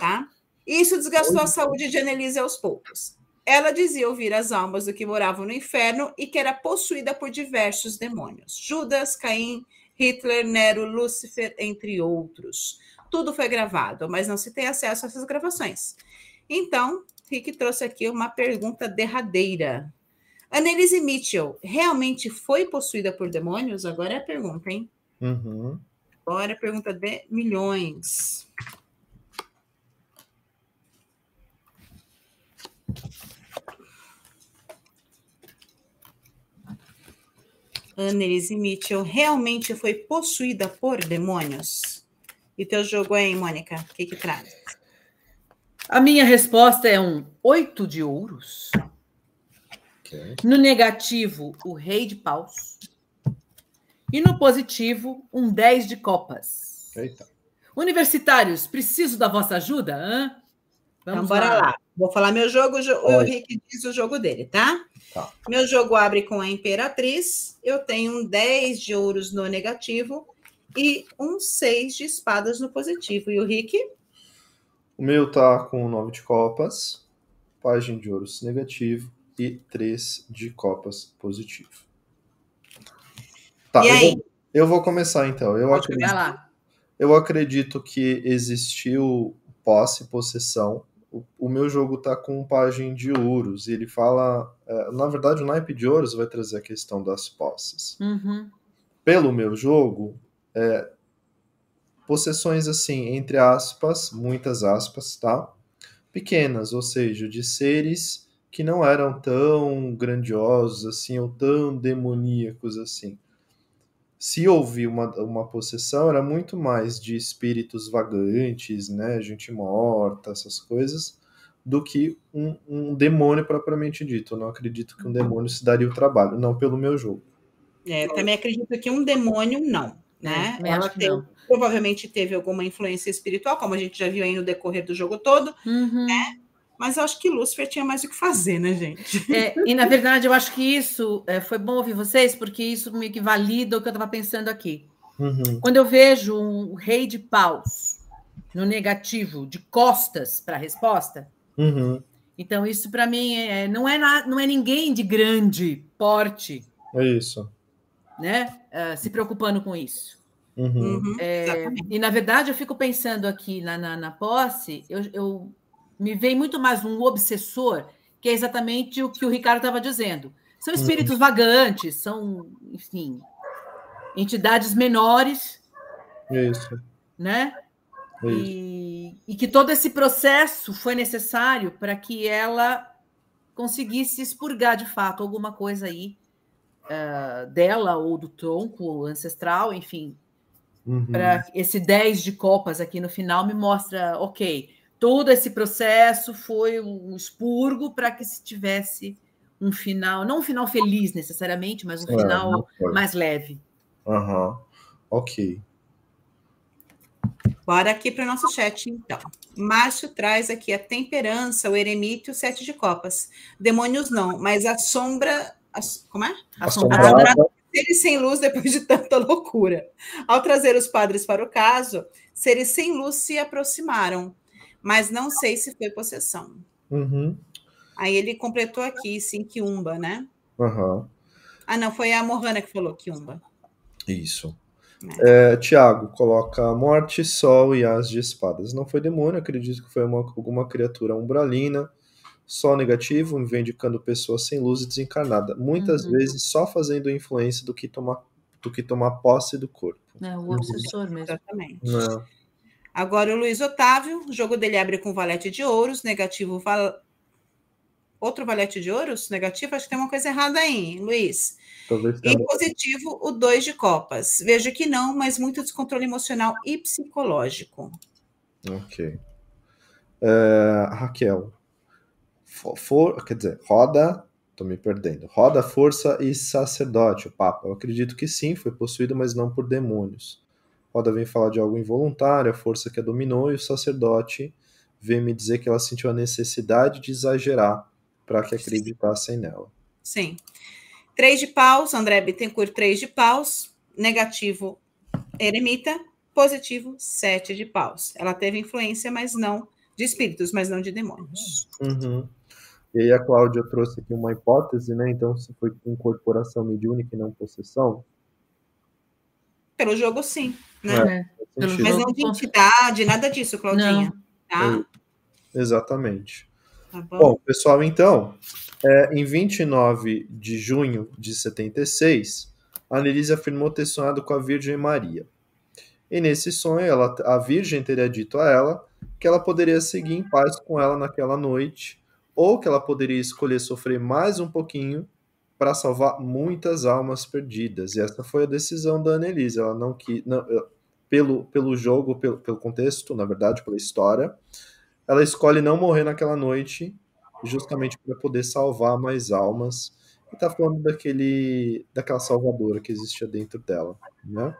Tá? Isso desgastou a saúde de Annelise aos poucos. Ela dizia ouvir as almas do que moravam no inferno e que era possuída por diversos demônios: Judas, Caim, Hitler, Nero, Lúcifer, entre outros. Tudo foi gravado, mas não se tem acesso a essas gravações. Então, Rick trouxe aqui uma pergunta derradeira. Annelise Mitchell realmente foi possuída por demônios? Agora é a pergunta, hein? Uhum. Agora é a pergunta de milhões. Annelise Mitchell realmente foi possuída por demônios? E teu jogo aí, Mônica? O que que traz? A minha resposta é um oito de ouros. Ok. No negativo, o rei de paus. E no positivo, um 10 de copas. Eita. Universitários, preciso da vossa ajuda? Hã? então, bora lá. Vou falar meu jogo, jo- o. Rick diz o jogo dele, tá? Tá. Meu jogo abre com a Imperatriz. Eu tenho um 10 de ouros no negativo e um 6 de espadas no positivo. E o Rick? O meu tá com 9 de copas, página de ouros negativo e 3 de copas positivo. Tá, E eu aí? vou, eu vou começar então. Eu Pode acredito, lá. eu acredito que existiu posse e possessão. O, o meu jogo tá com página de ouros e ele fala. é, na verdade, o naipe de ouros vai trazer a questão das posses. Uhum. pelo meu jogo, é, possessões assim, entre aspas, muitas aspas, tá? Pequenas, ou seja, de seres que não eram tão grandiosos assim, ou tão demoníacos assim. Se houve uma, uma possessão, era muito mais de espíritos vagantes, né? Gente morta, essas coisas, do que um, um demônio propriamente dito. Eu não acredito que um demônio se daria o trabalho, não pelo meu jogo. É, eu também acredito que um demônio não, né? É, também Ela provavelmente teve alguma influência espiritual, como a gente já viu aí no decorrer do jogo todo, Uhum. Mas eu acho que Lúcifer tinha mais o que fazer, né, gente? É, e na verdade, eu acho que isso é, foi bom ouvir vocês, porque isso meio que valida o que eu estava pensando aqui. Uhum. Quando eu vejo um rei de paus no negativo, de costas para a resposta, Uhum. então isso para mim é, não, é na- não é ninguém de grande porte É isso. né, ah, se preocupando com isso. Uhum. Uhum, exatamente. E na verdade, eu fico pensando aqui na, na, na posse, eu, eu me vem muito mais um obsessor, que é exatamente o que o Ricardo estava dizendo. São espíritos vagantes, são, enfim, entidades menores, Isso. né? É isso. E, e que todo esse processo foi necessário para que ela conseguisse expurgar de fato alguma coisa aí ah, dela ou do tronco ancestral, enfim, Uhum. para esse 10 de copas aqui no final me mostra, ok, todo esse processo foi um expurgo para que se tivesse um final, não um final feliz necessariamente, mas um É, final mais leve. Aham. Ok. Bora aqui para o nosso chat, então. Márcio traz aqui a temperança, o eremite e o sete de copas. Demônios não, mas a sombra. as- como é? Assombrada. Assombrada. Seres sem luz depois de tanta loucura. Ao trazer os padres para o caso, seres sem luz se aproximaram, mas não sei se foi possessão. Uhum. Aí ele completou aqui, sim, Kiumba, né? Aham. Ah, não, foi a Mohana que falou Kiumba. Isso. É, Tiago coloca morte, sol e as de espadas. Não foi demônio, acredito que foi uma- alguma criatura umbralina. Sol negativo, me vem indicando pessoa sem luz e desencarnada. Muitas Uhum. vezes só fazendo influência do que tomar, do que tomar posse do corpo. É, o obsessor mesmo. Exatamente. Não. Agora o Luiz Otávio, o jogo dele abre com valete de ouros, negativo val... Outro valete de ouros? Negativo? Acho que tem uma coisa errada aí, Luiz. E tenha. positivo, o dois de copas. Vejo que não, mas muito descontrole emocional e psicológico. Ok. É, Raquel. For- quer dizer, roda. Tô me perdendo. Roda, força e sacerdote, o Papa. Eu acredito que sim, foi possuído, mas não por demônios. Roda vem falar de algo involuntário, a força que a dominou, e o sacerdote vem me dizer que ela sentiu a necessidade de exagerar para que acreditassem nela. Sim. Três de paus, André Bittencourt, três de paus, negativo, eremita, positivo, sete de paus. Ela teve influência, mas não de espíritos, mas não de demônios. Uhum. E aí a Cláudia trouxe aqui uma hipótese, né? Então, se foi incorporação mediúnica e não possessão? Pelo jogo, sim. Né? É. Pelo Mas jogo, não de entidade, nada disso, Claudinha. Tá? Exatamente. Tá bom? Bom, pessoal, então, é, em 29 de junho de 76, a Annelise afirmou ter sonhado com a Virgem Maria. E nesse sonho, ela, a Virgem teria dito a ela que ela poderia seguir em paz com ela naquela noite, ou que ela poderia escolher sofrer mais um pouquinho para salvar muitas almas perdidas. E essa foi a decisão da Annelise. Ela não quis, não, pelo, pelo jogo, pelo, pelo contexto, na verdade, pela história, ela escolhe não morrer naquela noite, justamente para poder salvar mais almas. E tá falando daquele, daquela salvadora que existia dentro dela, né?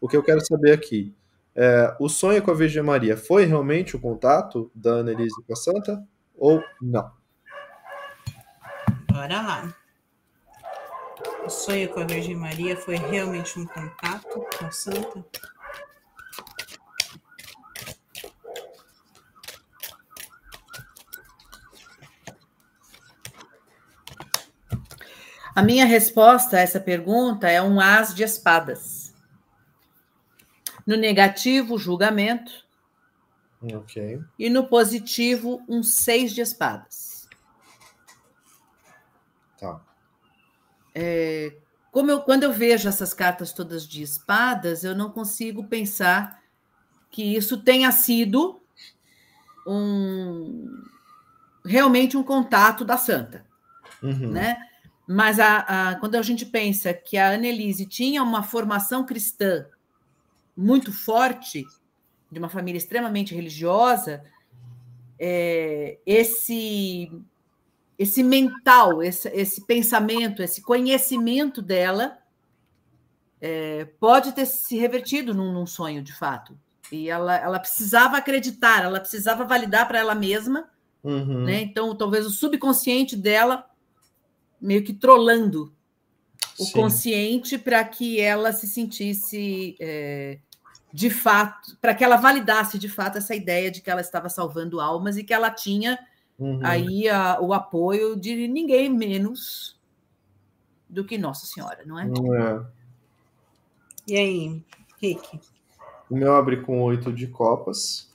O que eu quero saber aqui, é, o sonho com a Virgem Maria foi realmente o contato da Annelise com a Santa ou não? Bora lá. O sonho com a Virgem Maria foi realmente um contato com a Santa? A minha resposta a essa pergunta é um as de espadas. No negativo, julgamento, Ok. e no positivo, um seis de espadas. Tá. Como eu, quando eu vejo essas cartas todas de espadas, eu não consigo pensar que isso tenha sido um realmente um contato da santa. Uhum. né? Mas a, a- quando a gente pensa que a Annelise tinha uma formação cristã muito forte, de uma família extremamente religiosa, é, esse esse mental, esse, esse pensamento, esse conhecimento dela é, pode ter se revertido num, num sonho, de fato. E ela, ela precisava acreditar, ela precisava validar para ela mesma Uhum. né? Então, talvez o subconsciente dela meio que trolando o Sim. consciente para que ela se sentisse é, de fato, para que ela validasse de fato essa ideia de que ela estava salvando almas e que ela tinha Uhum. aí a- o apoio de ninguém menos do que Nossa Senhora, não é? É. E aí, Rick? O meu abre com oito de copas,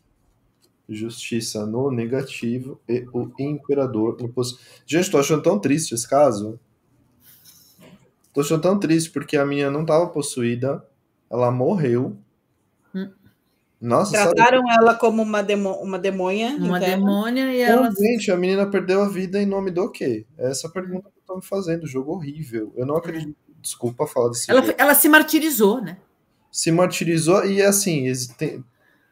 justiça no negativo e o imperador no positivo. Gente, tô achando tão triste esse caso. Tô achando tão triste porque a minha não tava possuída, ela morreu. Hum. Nossa, sabe? Trataram ela como uma, demo, uma demônia. Uma então, demônia e ela gente, a menina perdeu a vida em nome do quê? É essa pergunta que eu tô me fazendo. Jogo horrível. Eu não acredito. Desculpa falar desse ela, ela se martirizou, né? Se martirizou e assim, tem-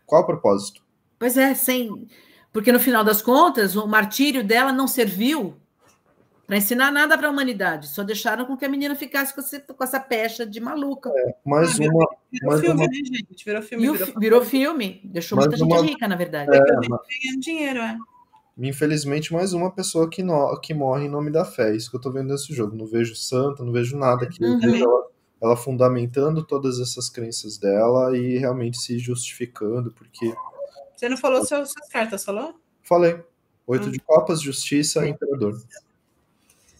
qual o propósito? Pois é, sem. Porque no final das contas, o martírio dela não serviu para ensinar nada para a humanidade. Só deixaram com que a menina ficasse com, esse- com essa pecha de maluca. Mais Ah, uma. Virou Mas filme, uma- né, gente? Virou filme, E virou, virou filme, deixou Mas muita gente uma- rica, na verdade. É, ganhando dinheiro, é. Infelizmente, mais uma pessoa que, no- que morre em nome da fé. Isso que eu tô vendo nesse jogo. Não vejo santa, não vejo nada aqui. Eu Uhum. vejo ela, ela fundamentando todas essas crenças dela e realmente se justificando, porque. Você não falou suas, suas cartas, falou? Falei. Oito Hum. de copas, justiça, imperador.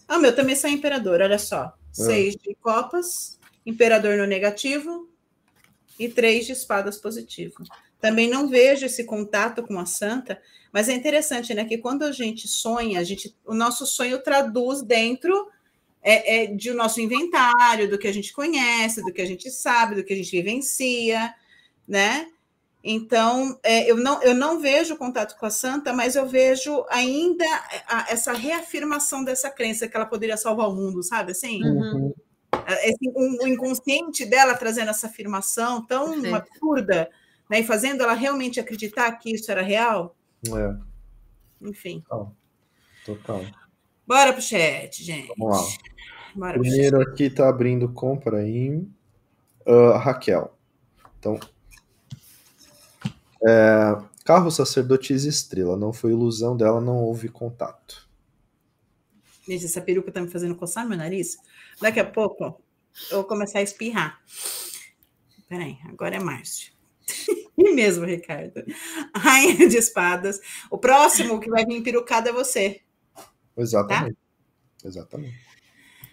Ah, meu também sai imperador, olha só. Seis de copas, imperador no negativo e três de espadas positivo. Também não vejo esse contato com a santa, mas é interessante, né? Que quando a gente sonha, a gente, o nosso sonho traduz dentro é, é, de o nosso inventário, do que a gente conhece, do que a gente sabe, do que a gente vivencia, né? Então, é, eu, não, eu não vejo contato com a santa, mas eu vejo ainda a- essa reafirmação dessa crença que ela poderia salvar o mundo, sabe? Assim, Uhum. Esse- um- o inconsciente dela trazendo essa afirmação tão Perfeito. absurda, né? E fazendo ela realmente acreditar que isso era real. É, Enfim. total. Bora pro chat, gente. Vamos lá. Bora. Primeiro aqui tá abrindo compra em ah, Raquel. Então, É, carro sacerdotisa estrela, não foi ilusão dela, não houve contato. Gente, essa peruca tá me fazendo coçar meu nariz. Daqui a pouco eu vou começar a espirrar. Peraí, agora é Márcio. E mesmo, Ricardo. Rainha de espadas. O próximo que vai vir perucado é você. Exatamente. Tá? Exatamente.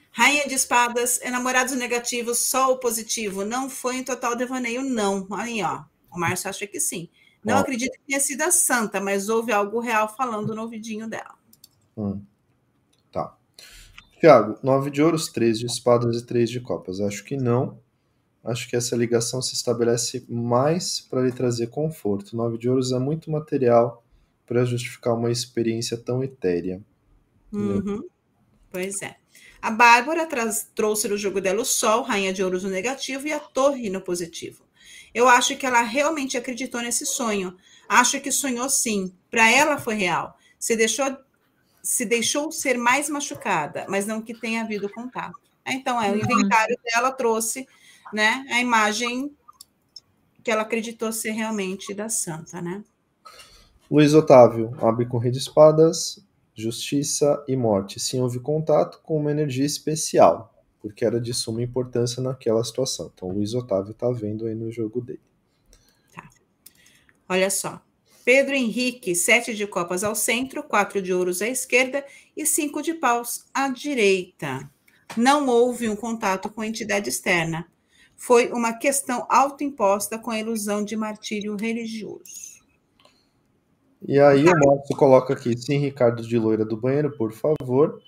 Rainha de espadas, enamorados negativos, só o positivo. Não foi em total devaneio, não. Aí, ó. O Márcio acha que sim. Não acredito que tenha sido a santa, mas houve algo real falando no ouvidinho dela. Hum. Tá. Tiago, nove de ouros, três de espadas e três de copas. Acho que não acho que essa ligação se estabelece mais para lhe trazer conforto. Nove de ouros é muito material para justificar uma experiência tão etérea. Uhum. Pois é. A Bárbara traz, trouxe no jogo dela o Sol, Rainha de Ouros no negativo e a Torre no positivo. Eu acho que ela realmente acreditou nesse sonho. Acho que sonhou sim. Para ela foi real. Se deixou, se deixou ser mais machucada, mas não que tenha havido contato. Então, é, o uhum. inventário dela trouxe né, a imagem que ela acreditou ser realmente da santa, né? Luiz Otávio abre com rei de espadas, justiça e morte. Sim, houve contato com uma energia especial, porque era de suma importância naquela situação. Então, Luiz Otávio está vendo aí no jogo dele. Tá. Olha só. Pedro Henrique, sete de copas ao centro, quatro de ouros à esquerda e cinco de paus à direita. Não houve um contato com entidade externa foi uma questão autoimposta com a ilusão de martírio religioso. E aí o Márcio coloca aqui, sim, Ricardo de Loira do Banheiro, por favor.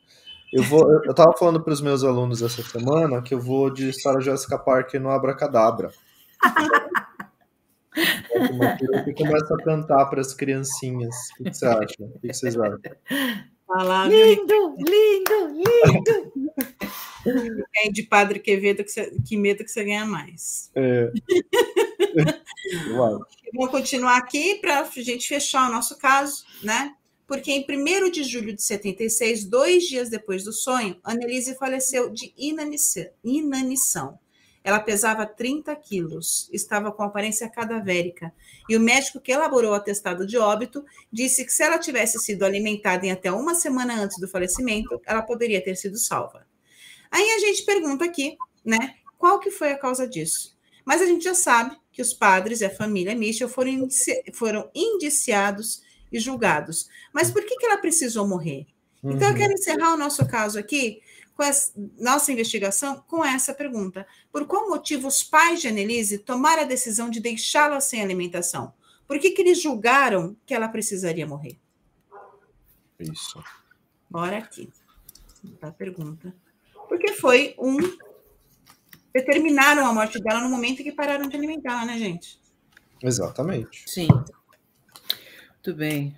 Eu vou, eu estava falando para os meus alunos essa semana que eu vou de Sarah Jessica Parker no Abracadabra. e começa a cantar para as criancinhas. O que você acha? O que vocês acham? lindo, lindo, lindo. Ganha de Padre Quevedo, que, você, que medo que você ganha mais. É. Vamos continuar aqui para a gente fechar o nosso caso, né? Porque em 1 de julho de 76, dois dias depois do sonho, Annelise faleceu de inanição. Ela pesava 30 quilos, estava com aparência cadavérica, e o médico que elaborou o atestado de óbito disse que se ela tivesse sido alimentada em até uma semana antes do falecimento, ela poderia ter sido salva. Aí a gente pergunta aqui, né, qual que foi a causa disso? Mas a gente já sabe que os padres e a família Mitchell foram, indici foram indiciados e julgados. Mas por que, que ela precisou morrer? Uhum. Então, eu quero uhum. encerrar o nosso caso aqui, com essa, nossa investigação, com essa pergunta. Por qual motivo os pais de Annelise tomaram a decisão de deixá-la sem alimentação? Por que, que eles julgaram que ela precisaria morrer? Isso. Bora aqui. A pergunta porque foi um. Determinaram a morte dela no momento em que pararam de alimentá-la, né, gente? Exatamente. Sim. Muito bem.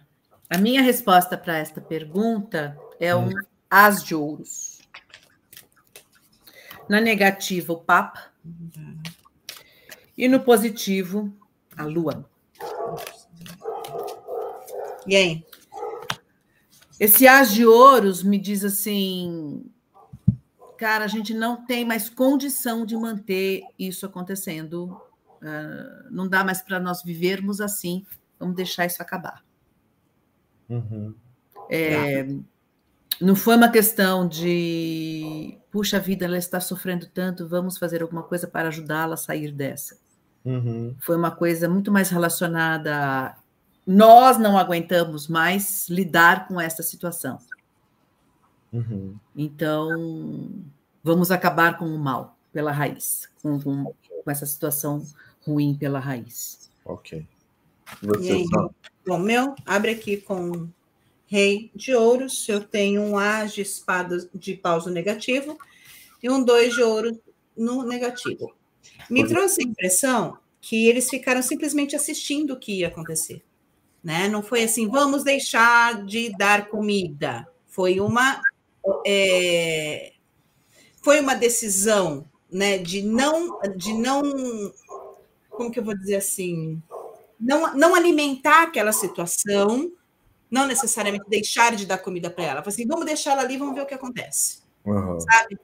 A minha resposta para esta pergunta é um hum. as de ouros. Na negativa, o Papa. E no positivo, a Lua. E aí? Esse as de ouros me diz assim: cara, a gente não tem mais condição de manter isso acontecendo. Uh, não dá mais para nós vivermos assim. Vamos deixar isso acabar. Uhum. É, não foi uma questão de, puxa vida, ela está sofrendo tanto, vamos fazer alguma coisa para ajudá-la a sair dessa. Uhum. Foi uma coisa muito mais relacionada a nós não aguentamos mais lidar com essa situação. Uhum. Então, vamos acabar com o mal pela raiz, com, com, com essa situação ruim pela raiz. Ok. Você aí, bom, meu, abre aqui com Rei de Ouros. Eu tenho um As de espadas de pausa negativo e um dois de ouro no negativo. Me trouxe a impressão que eles ficaram simplesmente assistindo o que ia acontecer. Né? Não foi assim, vamos deixar de dar comida. Foi uma é, foi uma decisão né, de não de não como que eu vou dizer assim não, não alimentar aquela situação não necessariamente deixar de dar comida para ela assim vamos deixar ela ali vamos ver o que acontece uhum. sabe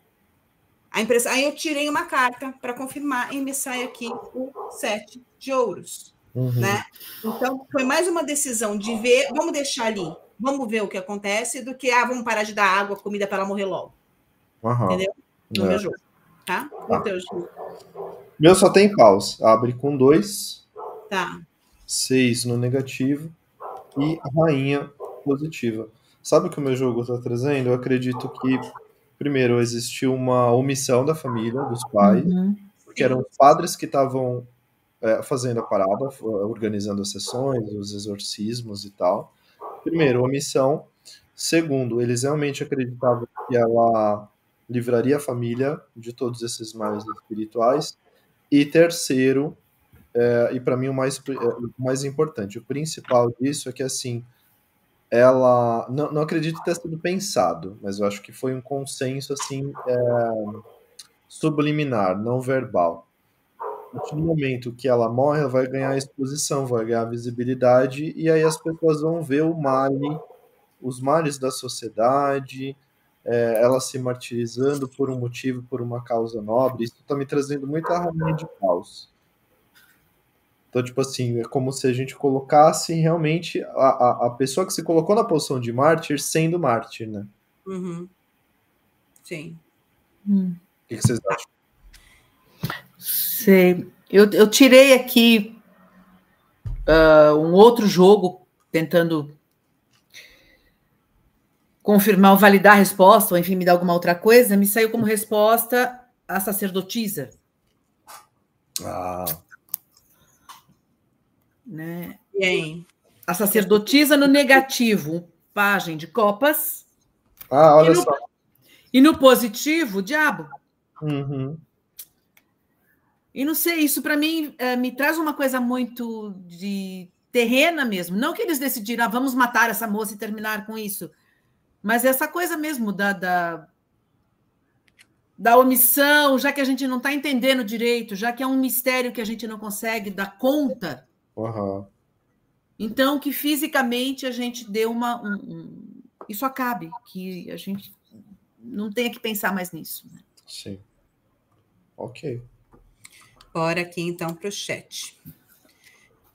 a impressão aí eu tirei uma carta para confirmar e me sai aqui o sete de ouros uhum. né? Então, foi mais uma decisão de ver, vamos deixar ali, vamos ver o que acontece, do que, ah, vamos parar de dar água, comida para ela morrer logo. Uhum. Entendeu? No é. meu jogo, tá? tá. Então, meu só tem paus. Abre com dois. Tá. Seis no negativo. E rainha positiva. Sabe o que o meu jogo está trazendo? Eu acredito que, primeiro, existiu uma omissão da família, dos pais, uhum. porque eram os padres que estavam é, fazendo a parada, organizando as sessões, os exorcismos e tal. Primeiro, omissão. Segundo, eles realmente acreditavam que ela livraria a família de todos esses males espirituais. E terceiro, é, e para mim o mais, é, o mais importante, o principal disso é que assim, ela não, não acredito ter sido pensado, mas eu acho que foi um consenso assim é, subliminar, não verbal. No momento que ela morre, ela vai ganhar exposição, vai ganhar visibilidade, e aí as pessoas vão ver o male, os males da sociedade, é, ela se martirizando por um motivo, por uma causa nobre. Isso está me trazendo muita harmonia de caos. Então, tipo assim, é como se a gente colocasse realmente a, a, a pessoa que se colocou na posição de mártir sendo mártir, né? Uhum. Sim. Hum. O que, que vocês acham? Sei. Eu, eu tirei aqui uh, um outro jogo, tentando confirmar ou validar a resposta, ou enfim, me dar alguma outra coisa, me saiu como resposta a sacerdotisa. Ah né? Bem. A sacerdotisa no negativo, página de copas. Ah, olha e no, só. E no positivo, diabo. Uhum. E não sei, isso para mim é, me traz uma coisa muito de terrena mesmo. Não que eles decidiram, ah, vamos matar essa moça e terminar com isso. Mas essa coisa mesmo da, da, da omissão, já que a gente não está entendendo direito, já que é um mistério que a gente não consegue dar conta Uhum. Então, que fisicamente a gente dê uma. Um, um, isso acabe, que a gente não tenha que pensar mais nisso. Né? Sim. Ok. Bora aqui então para o chat.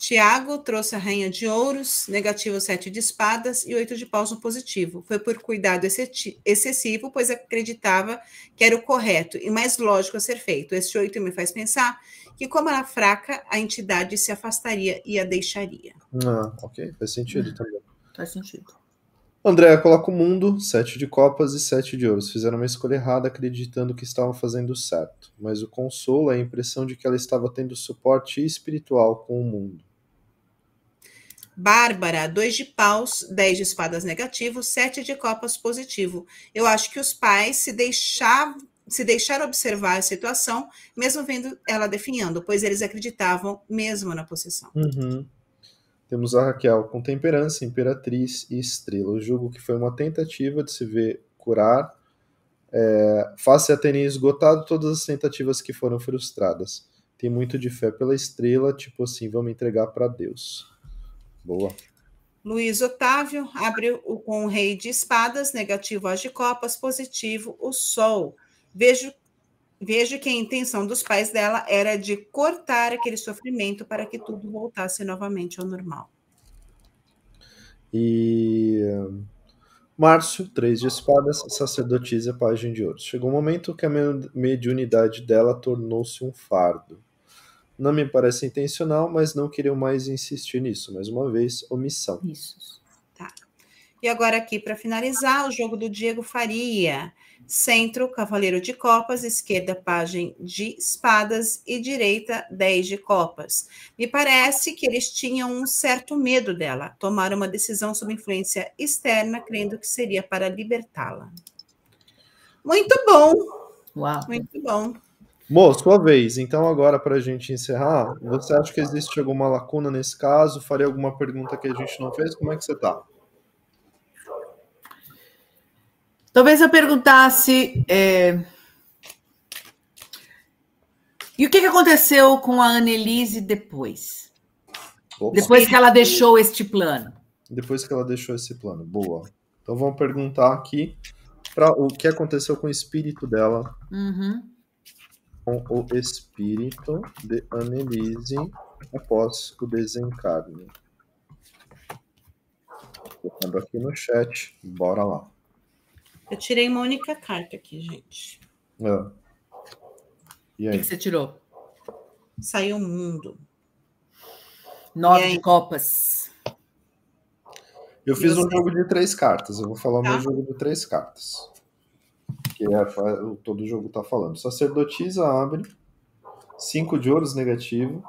Tiago trouxe a rainha de ouros, negativo sete de espadas e oito de paus no positivo. Foi por cuidado excessivo, pois acreditava que era o correto e mais lógico a ser feito. Esse oito me faz pensar que, como era fraca, a entidade se afastaria e a deixaria. Ah, ok, faz sentido também. Faz sentido. Andréa coloca o mundo, sete de copas e sete de ouros. Fizeram uma escolha errada acreditando que estavam fazendo certo, mas o consolo é a impressão de que ela estava tendo suporte espiritual com o mundo. Bárbara, dois de paus, dez de espadas negativo, sete de copas positivo. Eu acho que os pais se deixavam se deixar observar a situação, mesmo vendo ela definhando, pois eles acreditavam mesmo na possessão. Uhum. Temos a Raquel com temperança, imperatriz e estrela. Eu julgo que foi uma tentativa de se ver curar. É, face a terem esgotado todas as tentativas que foram frustradas. Tem muito de fé pela estrela, tipo assim, vamos entregar para Deus. Boa. Luiz Otávio abriu com o rei de espadas, negativo as de copas, positivo o sol. Vejo, vejo que a intenção dos pais dela era de cortar aquele sofrimento para que tudo voltasse novamente ao normal. E Márcio, três de espadas, sacerdotisa, página de ouro. Chegou um momento que a mediunidade dela tornou-se um fardo. Não me parece intencional, mas não queria mais insistir nisso. Mais uma vez, omissão. Isso. Tá. E agora aqui para finalizar, o jogo do Diego Faria. Centro, cavaleiro de copas, esquerda, página de espadas e direita, 10 de copas. Me parece que eles tinham um certo medo dela, tomaram uma decisão sob influência externa, crendo que seria para libertá-la. Muito bom. Uau. Muito bom. Mo, sua vez. Então, agora, para a gente encerrar, você acha que existe alguma lacuna nesse caso? Faria alguma pergunta que a gente não fez? Como é que você está? Talvez eu perguntasse. É... E o que, que aconteceu com a Annelise depois? Opa. Depois que ela deixou este plano. Depois que ela deixou esse plano. Boa. Então vamos perguntar aqui para o que aconteceu com o espírito dela uhum. Com o espírito de Annelise após o desencarne. Colocando aqui no chat, bora lá. Eu tirei uma única carta aqui, gente. Ah. E O que, aí? você tirou? Saiu o mundo. Nove E aí? de copas. Eu fiz um você? jogo de três cartas. Eu vou falar o Tá. meu jogo de três cartas. Que é, todo jogo tá falando. Sacerdotisa abre. Cinco de ouros negativo.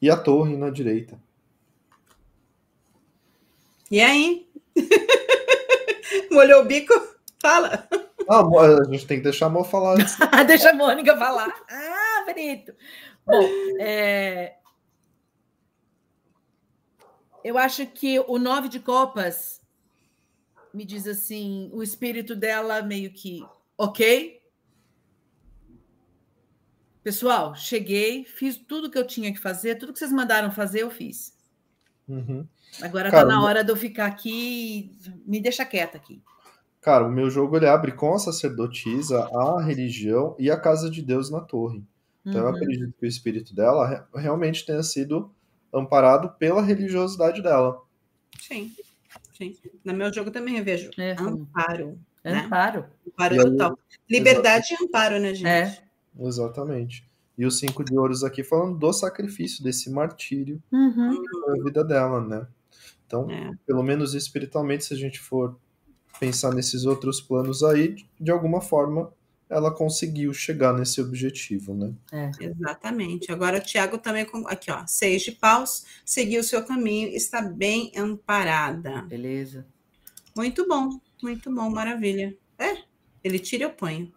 E a torre na direita. E aí? Molhou o bico? Fala. Ah, a gente tem que deixar a Mo falar antes. Deixa a Mônica falar. Ah, bonito. Bom, é, eu acho que o nove de copas me diz assim, o espírito dela meio que, ok. Pessoal, cheguei, fiz tudo que eu tinha que fazer, tudo que vocês mandaram fazer, eu fiz. Uhum. Agora Cara, tá na hora de eu ficar aqui, me deixa quieta aqui. Cara, o meu jogo ele abre com a sacerdotisa, a religião e a casa de Deus na torre. Então eu Uhum. acredito que o espírito dela re- realmente tenha sido amparado pela religiosidade dela. Sim. Sim. No meu jogo também eu vejo É. amparo. né? Amparo. Amparo E aí- total. Liberdade e amparo, né, gente? É. Exatamente. E os cinco de ouros aqui falando do sacrifício, desse martírio Uhum. na vida dela, né? Então, É. pelo menos espiritualmente, se a gente for pensar nesses outros planos aí, de alguma forma ela conseguiu chegar nesse objetivo, né? Exatamente. Agora o Tiago também, com- aqui ó, seis de paus, seguiu o seu caminho, está bem amparada. Beleza. Muito bom, muito bom, maravilha. É, ele tira e eu ponho.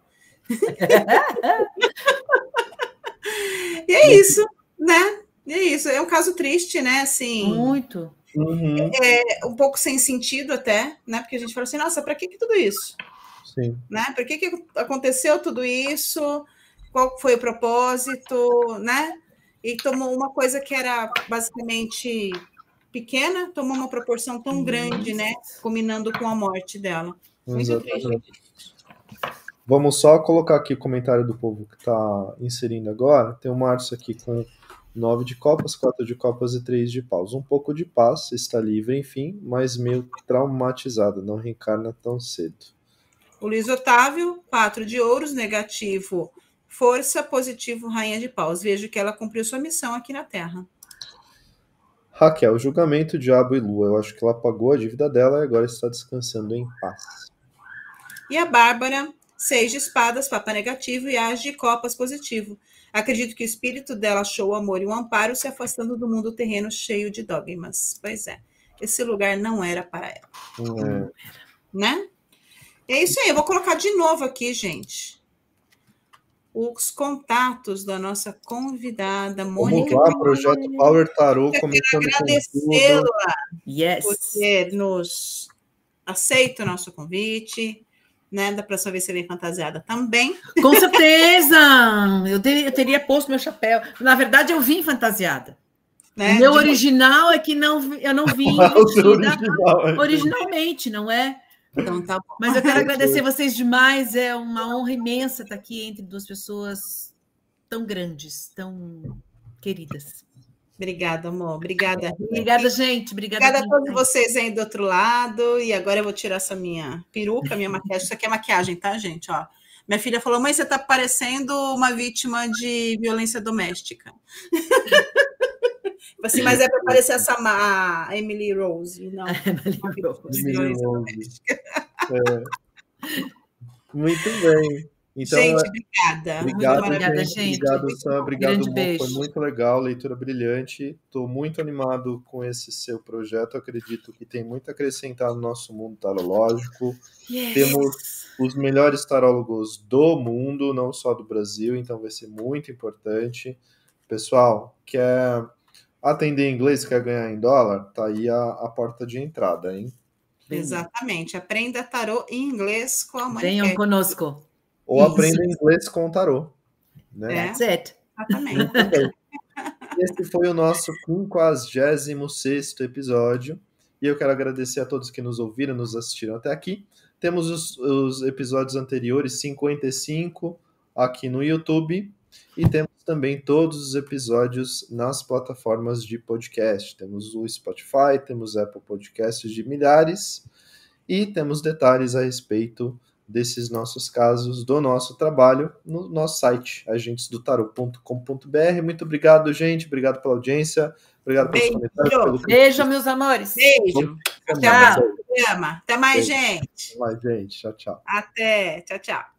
e é isso, né? E é isso. É um caso triste, né? Assim, Muito. Uhum, é um pouco sem sentido até, né? Porque a gente fala assim, nossa, para que, que tudo isso? Sim. né? Por que, que aconteceu tudo isso? Qual foi o propósito, né? E tomou uma coisa que era basicamente pequena, tomou uma proporção tão grande, né? Combinando com a morte dela. Muito. Vamos só colocar aqui o comentário do povo que está inserindo agora. Tem o Márcio aqui com nove de copas, quatro de copas e três de paus. Um pouco de paz, está livre, enfim, mas meio traumatizada, não reencarna tão cedo. O Luiz Otávio, quatro de ouros, negativo, força, positivo, rainha de paus. Vejo que ela cumpriu sua missão aqui na Terra. Raquel, julgamento, diabo e lua. Eu acho que ela pagou a dívida dela e agora está descansando em paz. E a Bárbara, seis de espadas, papa negativo e as de copas positivo. Acredito que o espírito dela achou o amor e o amparo se afastando do mundo terreno cheio de dogmas. Pois é, esse lugar não era para ela, É, né? É isso aí, eu vou colocar de novo aqui, gente. Os contatos da nossa convidada, Vamos Mônica. lá, Projeto Power Tarot, Eu começando com Agradecê-la. Yes. por ter nos aceito o nosso convite, né? Da próxima vez você vem fantasiada também. Com certeza! Eu, ter- eu teria posto meu chapéu. Na verdade, eu vim fantasiada. Né? o meu De- original é que não, eu não vim é. originalmente, não é? Então tá bom. Mas eu quero agradecer vocês demais. É uma honra imensa estar aqui entre duas pessoas tão grandes, tão queridas. Obrigada, amor. Obrigada. Rita. Obrigada, gente. Obrigada, Obrigada a todos vocês aí do outro lado. E agora eu vou tirar essa minha peruca, minha maquiagem. Isso aqui é maquiagem, tá, gente? Ó, minha filha falou: mãe, você tá parecendo uma vítima de violência doméstica. assim, mas é para parecer essa a Emily Rose. Não, violência doméstica. É. Muito bem. Então, gente, é- obrigada. Obrigado, Muito obrigada, gente. gente. Obrigado, Sam. Obrigado, Grande Mo. beijo. Foi muito legal, leitura brilhante. Estou muito animado com esse seu projeto. Acredito que tem muito a acrescentar no nosso mundo tarológico. Yes. Temos os melhores tarólogos do mundo, não só do Brasil, então vai ser muito importante. Pessoal, quer atender em inglês, quer ganhar em dólar? Tá aí a, a porta de entrada, hein? Exatamente. Aprenda tarô em inglês com a mãe. Venham conosco. Ou Isso. aprenda inglês com tarô. Né? É. That's it. Exatamente. Esse foi o nosso 56 episódio. E eu quero agradecer a todos que nos ouviram, nos assistiram até aqui. Temos os, os episódios anteriores, 55, aqui no YouTube e temos também todos os episódios nas plataformas de podcast. Temos o Spotify, temos Apple Podcasts de milhares e temos detalhes a respeito desses nossos casos, do nosso trabalho, no nosso site, agentesdotarot.com.br. Muito obrigado, gente. Obrigado pela audiência. Obrigado pelos Beijo. comentários. Pelo... Beijo, meus amores. Beijo. Até Tchau. mais, Até mais, Beijo. gente. Até mais, gente. Tchau, tchau. Até. Tchau, tchau.